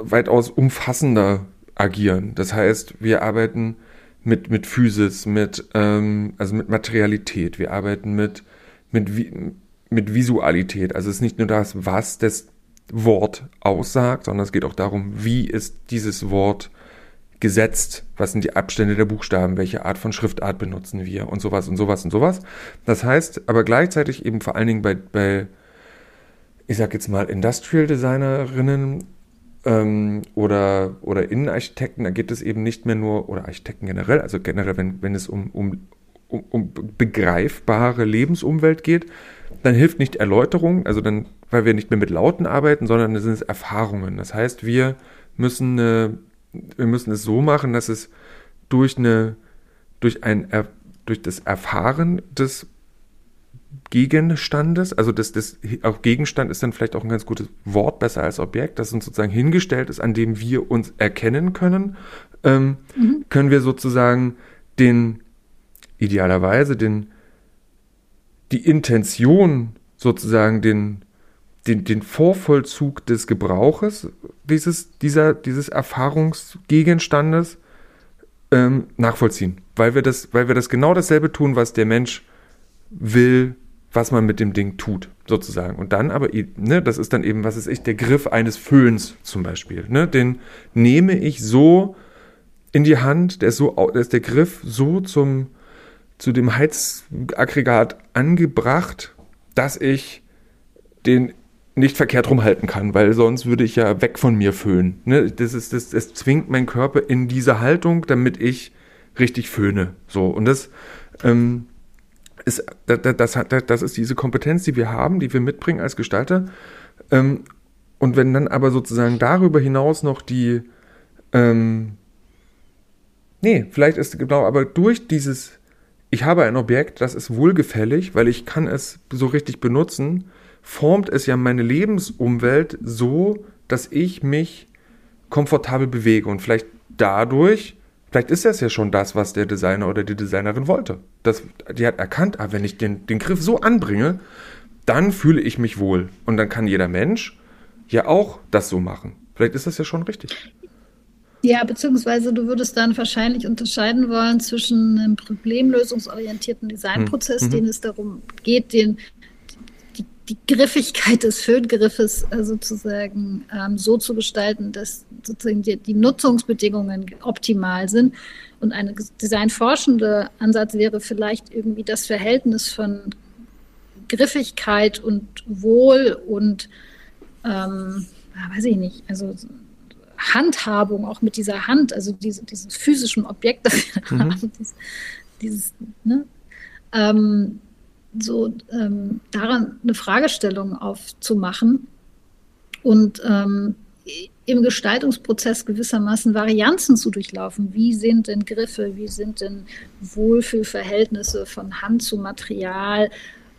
weitaus umfassender agieren. Das heißt, wir arbeiten mit, mit Physis, mit, ähm, also mit Materialität, wir arbeiten mit, mit, mit Visualität. Also es ist nicht nur das, was das Wort aussagt, sondern es geht auch darum, wie ist dieses Wort gesetzt, was sind die Abstände der Buchstaben, welche Art von Schriftart benutzen wir und sowas und sowas und sowas. Das heißt aber gleichzeitig eben vor allen Dingen bei, bei ich sag jetzt mal, Industrial Designerinnen ähm, oder, oder Innenarchitekten, da geht es eben nicht mehr nur, oder Architekten generell, also generell, wenn, wenn es um, um, um, um begreifbare Lebensumwelt geht, dann hilft nicht Erläuterung, also dann, weil wir nicht mehr mit Lauten arbeiten, sondern es sind Erfahrungen. Das heißt, wir müssen, eine, wir müssen es so machen, dass es durch eine, durch ein, durch das Erfahren des Gegenstandes, also das, das auch Gegenstand ist dann vielleicht auch ein ganz gutes Wort, besser als Objekt, das uns sozusagen hingestellt ist, an dem wir uns erkennen können, ähm, mhm. können wir sozusagen den, idealerweise den, die Intention sozusagen den, den, den Vorvollzug des Gebrauches dieses, dieser, dieses Erfahrungsgegenstandes ähm, nachvollziehen. Weil wir, das, weil wir das genau dasselbe tun, was der Mensch will, was man mit dem Ding tut, sozusagen. Und dann aber, ne, das ist dann eben, was ist ich, der Griff eines Föhns zum Beispiel. Ne? Den nehme ich so in die Hand, der ist so, der ist der Griff so zum, zu dem Heizaggregat angebracht, dass ich den nicht verkehrt rumhalten kann, weil sonst würde ich ja weg von mir föhnen. Ne? Das ist, das, das zwingt meinen Körper in diese Haltung, damit ich richtig föhne. So und das ähm, ist, das, das, das ist diese Kompetenz, die wir haben, die wir mitbringen als Gestalter. Ähm, und wenn dann aber sozusagen darüber hinaus noch die, ähm, nee, vielleicht ist genau, aber durch dieses, ich habe ein Objekt, das ist wohlgefällig, weil ich kann es so richtig benutzen, formt es ja meine Lebensumwelt so, dass ich mich komfortabel bewege und vielleicht dadurch Vielleicht ist das ja schon das, was der Designer oder die Designerin wollte. Das, die hat erkannt, ah, wenn ich den, den Griff so anbringe, dann fühle ich mich wohl. Und dann kann jeder Mensch ja auch das so machen. Vielleicht ist das ja schon richtig. Ja, beziehungsweise du würdest dann wahrscheinlich unterscheiden wollen zwischen einem problemlösungsorientierten Designprozess, hm. mhm. den es darum geht, den die Griffigkeit des Föhngriffes äh, sozusagen ähm, so zu gestalten, dass sozusagen die, die, Nutzungsbedingungen optimal sind. Und ein designforschende Ansatz wäre vielleicht irgendwie das Verhältnis von Griffigkeit und Wohl und ähm, weiß ich nicht, also Handhabung auch mit dieser Hand, also diese, dieses physischen Objekt, das wir mhm. haben, dieses, dieses ne? ähm, so ähm, daran eine Fragestellung aufzumachen und ähm, im Gestaltungsprozess gewissermaßen Varianzen zu durchlaufen. Wie sind denn Griffe, wie sind denn Wohlfühlverhältnisse von Hand zu Material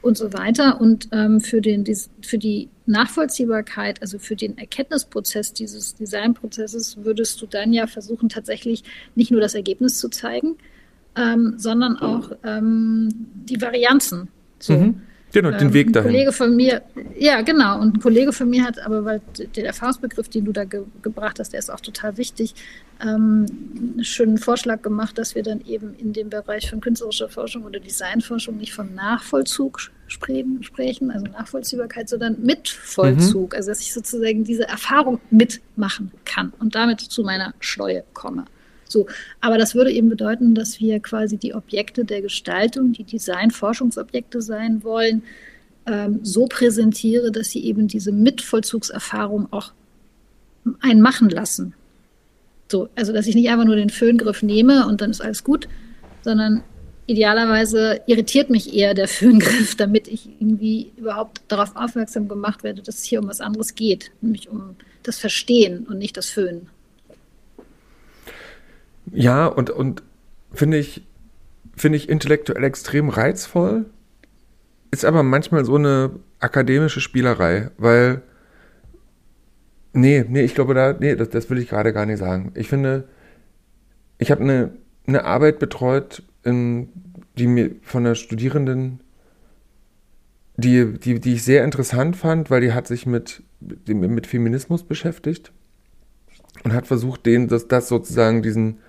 und so weiter. Und ähm, für, den, für die Nachvollziehbarkeit, also für den Erkenntnisprozess dieses Designprozesses, würdest du dann ja versuchen, tatsächlich nicht nur das Ergebnis zu zeigen, ähm, sondern auch ähm, die Varianzen so. Mhm. Genau, den ähm, Weg dahin. Ein Kollege von mir, ja, genau. Und ein Kollege von mir hat aber, weil der Erfahrungsbegriff, den du da ge gebracht hast, der ist auch total wichtig, ähm, einen schönen Vorschlag gemacht, dass wir dann eben in dem Bereich von künstlerischer Forschung oder Designforschung nicht von Nachvollzug sprechen, also Nachvollziehbarkeit, sondern Mitvollzug. Mhm. Also, dass ich sozusagen diese Erfahrung mitmachen kann und damit zu meiner Steuer komme. So, aber das würde eben bedeuten, dass wir quasi die Objekte der Gestaltung, die Design-Forschungsobjekte sein wollen, ähm, so präsentiere, dass sie eben diese Mitvollzugserfahrung auch einen machen lassen. So, also dass ich nicht einfach nur den Föhngriff nehme und dann ist alles gut, sondern idealerweise irritiert mich eher der Föhngriff, damit ich irgendwie überhaupt darauf aufmerksam gemacht werde, dass es hier um was anderes geht, nämlich um das Verstehen und nicht das Föhnen. Ja, und, und finde ich, finde ich intellektuell extrem reizvoll. Ist aber manchmal so eine akademische Spielerei, weil. Nee, nee, ich glaube da, nee, das, das will ich gerade gar nicht sagen. Ich finde, ich habe eine, eine Arbeit betreut, in, die mir von einer Studierenden, die, die, die ich sehr interessant fand, weil die hat sich mit, mit Feminismus beschäftigt und hat versucht, den, das, das sozusagen diesen,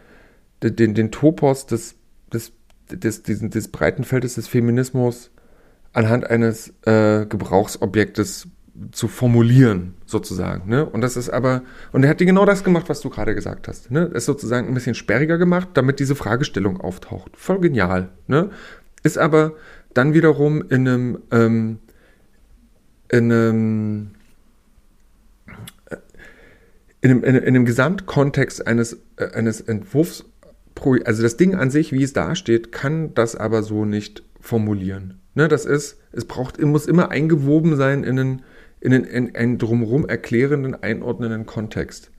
den, den Topos des, des, des, diesen, des Breitenfeldes des Feminismus anhand eines äh, Gebrauchsobjektes zu formulieren, sozusagen. Ne? Und das ist aber, und er hat dir genau das gemacht, was du gerade gesagt hast. Ne? Es sozusagen ein bisschen sperriger gemacht, damit diese Fragestellung auftaucht. Voll genial. Ne? Ist aber dann wiederum in einem, ähm, in einem, äh, in einem, in einem Gesamtkontext eines, äh, eines Entwurfs also das Ding an sich, wie es da steht, kann das aber so nicht formulieren. Ne, das ist, es braucht, muss immer eingewoben sein in einen, in einen, in einen drumherum erklärenden, einordnenden Kontext.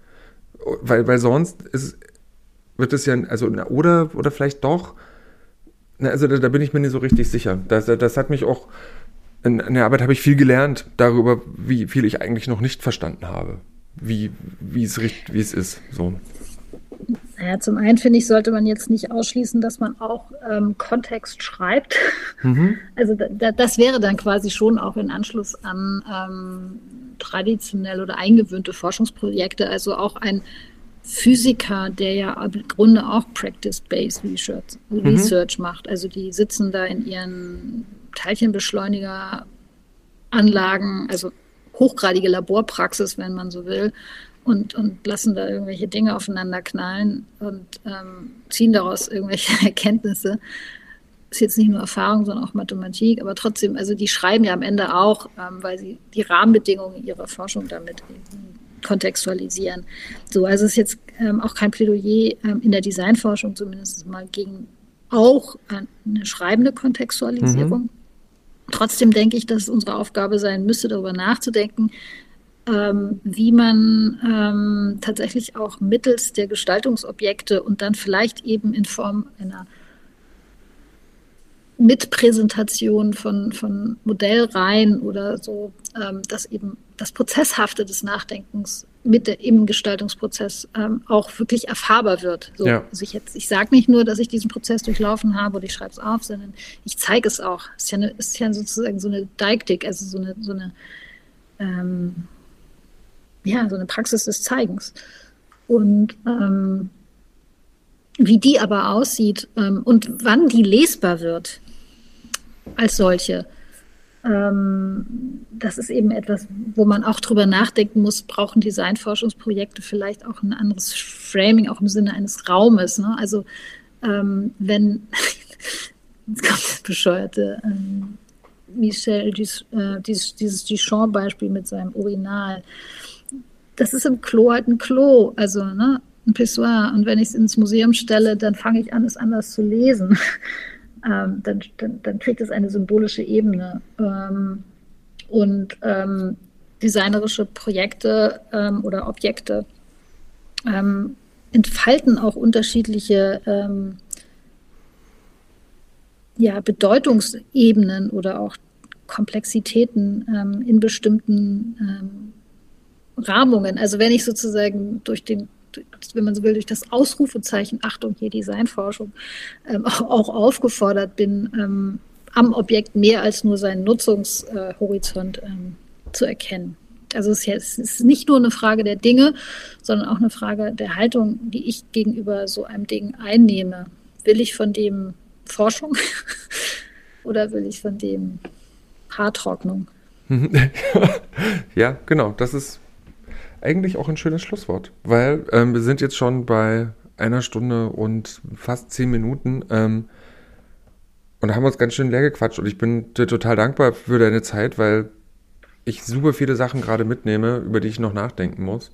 Weil, weil sonst ist, wird es ja, also, oder, oder vielleicht doch, na, also da, da, bin ich mir nicht so richtig sicher. Das, das hat mich auch, in, in der Arbeit habe ich viel gelernt darüber, wie viel ich eigentlich noch nicht verstanden habe. Wie, wie es, wie es ist. So. Naja, zum einen finde ich, sollte man jetzt nicht ausschließen, dass man auch ähm, Kontext schreibt. Mhm. Also da, das wäre dann quasi schon auch in Anschluss an ähm, traditionell oder eingewöhnte Forschungsprojekte, also auch ein Physiker, der ja im Grunde auch Practice-Based Research, mhm. Research macht. Also die sitzen da in ihren Teilchenbeschleunigeranlagen, also hochgradige Laborpraxis, wenn man so will, und, und lassen da irgendwelche Dinge aufeinander knallen und ähm, ziehen daraus irgendwelche Erkenntnisse. Ist jetzt nicht nur Erfahrung, sondern auch Mathematik, aber trotzdem, also die schreiben ja am Ende auch, ähm, weil sie die Rahmenbedingungen ihrer Forschung damit kontextualisieren. So, also es ist jetzt ähm, auch kein Plädoyer ähm, in der Designforschung zumindest mal gegen auch eine schreibende Kontextualisierung. Mhm. Trotzdem denke ich, dass es unsere Aufgabe sein müsste, darüber nachzudenken, ähm, wie man ähm, tatsächlich auch mittels der Gestaltungsobjekte und dann vielleicht eben in Form einer Mitpräsentation von, von Modellreihen oder so, ähm, dass eben das Prozesshafte des Nachdenkens mit der, im Gestaltungsprozess ähm, auch wirklich erfahrbar wird. So, ja. Also ich, ich sage nicht nur, dass ich diesen Prozess durchlaufen habe oder ich schreibe es auf, sondern ich zeige es auch. Es ist ja, eine, ist ja sozusagen so eine Deiktik, also so eine, so eine ähm, ja, so eine Praxis des Zeigens. Und ähm, wie die aber aussieht ähm, und wann die lesbar wird als solche, ähm, das ist eben etwas, wo man auch drüber nachdenken muss, brauchen Designforschungsprojekte vielleicht auch ein anderes Framing, auch im Sinne eines Raumes. Ne? Also ähm, wenn, jetzt kommt das bescheuerte ähm, Michel, dies, äh, dieses, dieses Duchamp-Beispiel mit seinem Urinal das ist im Klo halt ein Klo, also ne, ein Pissoir. Und wenn ich es ins Museum stelle, dann fange ich an, es anders zu lesen. ähm, dann, dann, dann, kriegt es eine symbolische Ebene. Ähm, und ähm, designerische Projekte ähm, oder Objekte ähm, entfalten auch unterschiedliche ähm, ja, Bedeutungsebenen oder auch Komplexitäten in bestimmten Rahmungen. Also wenn ich sozusagen durch den, wenn man so will, durch das Ausrufezeichen Achtung hier Designforschung ähm, auch, auch, aufgefordert bin, ähm, am Objekt mehr als nur seinen Nutzungshorizont ähm, zu erkennen. Also es ist nicht nur eine Frage der Dinge, sondern auch eine Frage der Haltung, die ich gegenüber so einem Ding einnehme. Will ich von dem Forschung oder will ich von dem Haartrocknung? ja, genau. Das ist eigentlich auch ein schönes Schlusswort, weil ähm, wir sind jetzt schon bei einer Stunde und fast zehn Minuten ähm, und haben uns ganz schön leer gequatscht und ich bin dir total dankbar für deine Zeit, weil ich super viele Sachen gerade mitnehme, über die ich noch nachdenken muss.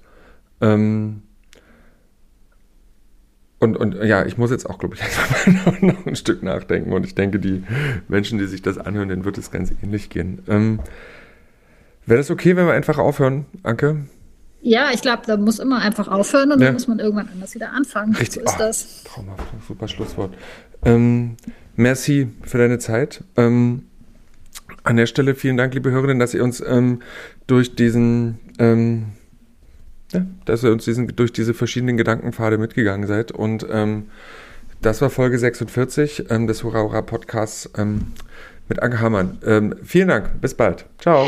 Ähm, und, und ja, ich muss jetzt auch, glaube ich, einfach noch ein Stück nachdenken. Und ich denke, die Menschen, die sich das anhören, denen wird es ganz ähnlich gehen. Ähm, Wäre das okay, wenn wir einfach aufhören, Anke? Ja, ich glaube, da muss immer einfach aufhören und ja. dann muss man irgendwann anders wieder anfangen. Richtig. So ist oh, das. Traumhaft, super Schlusswort. Ähm, merci für deine Zeit. Ähm, an der Stelle vielen Dank, liebe Hörerinnen, dass ihr uns ähm, durch diesen, ähm, ja, dass ihr uns diesen, durch diese verschiedenen Gedankenpfade mitgegangen seid. Und ähm, das war Folge 46 ähm, des Hurra Hurra Podcasts mit Anke Hamann. Vielen Dank, bis bald. Ciao.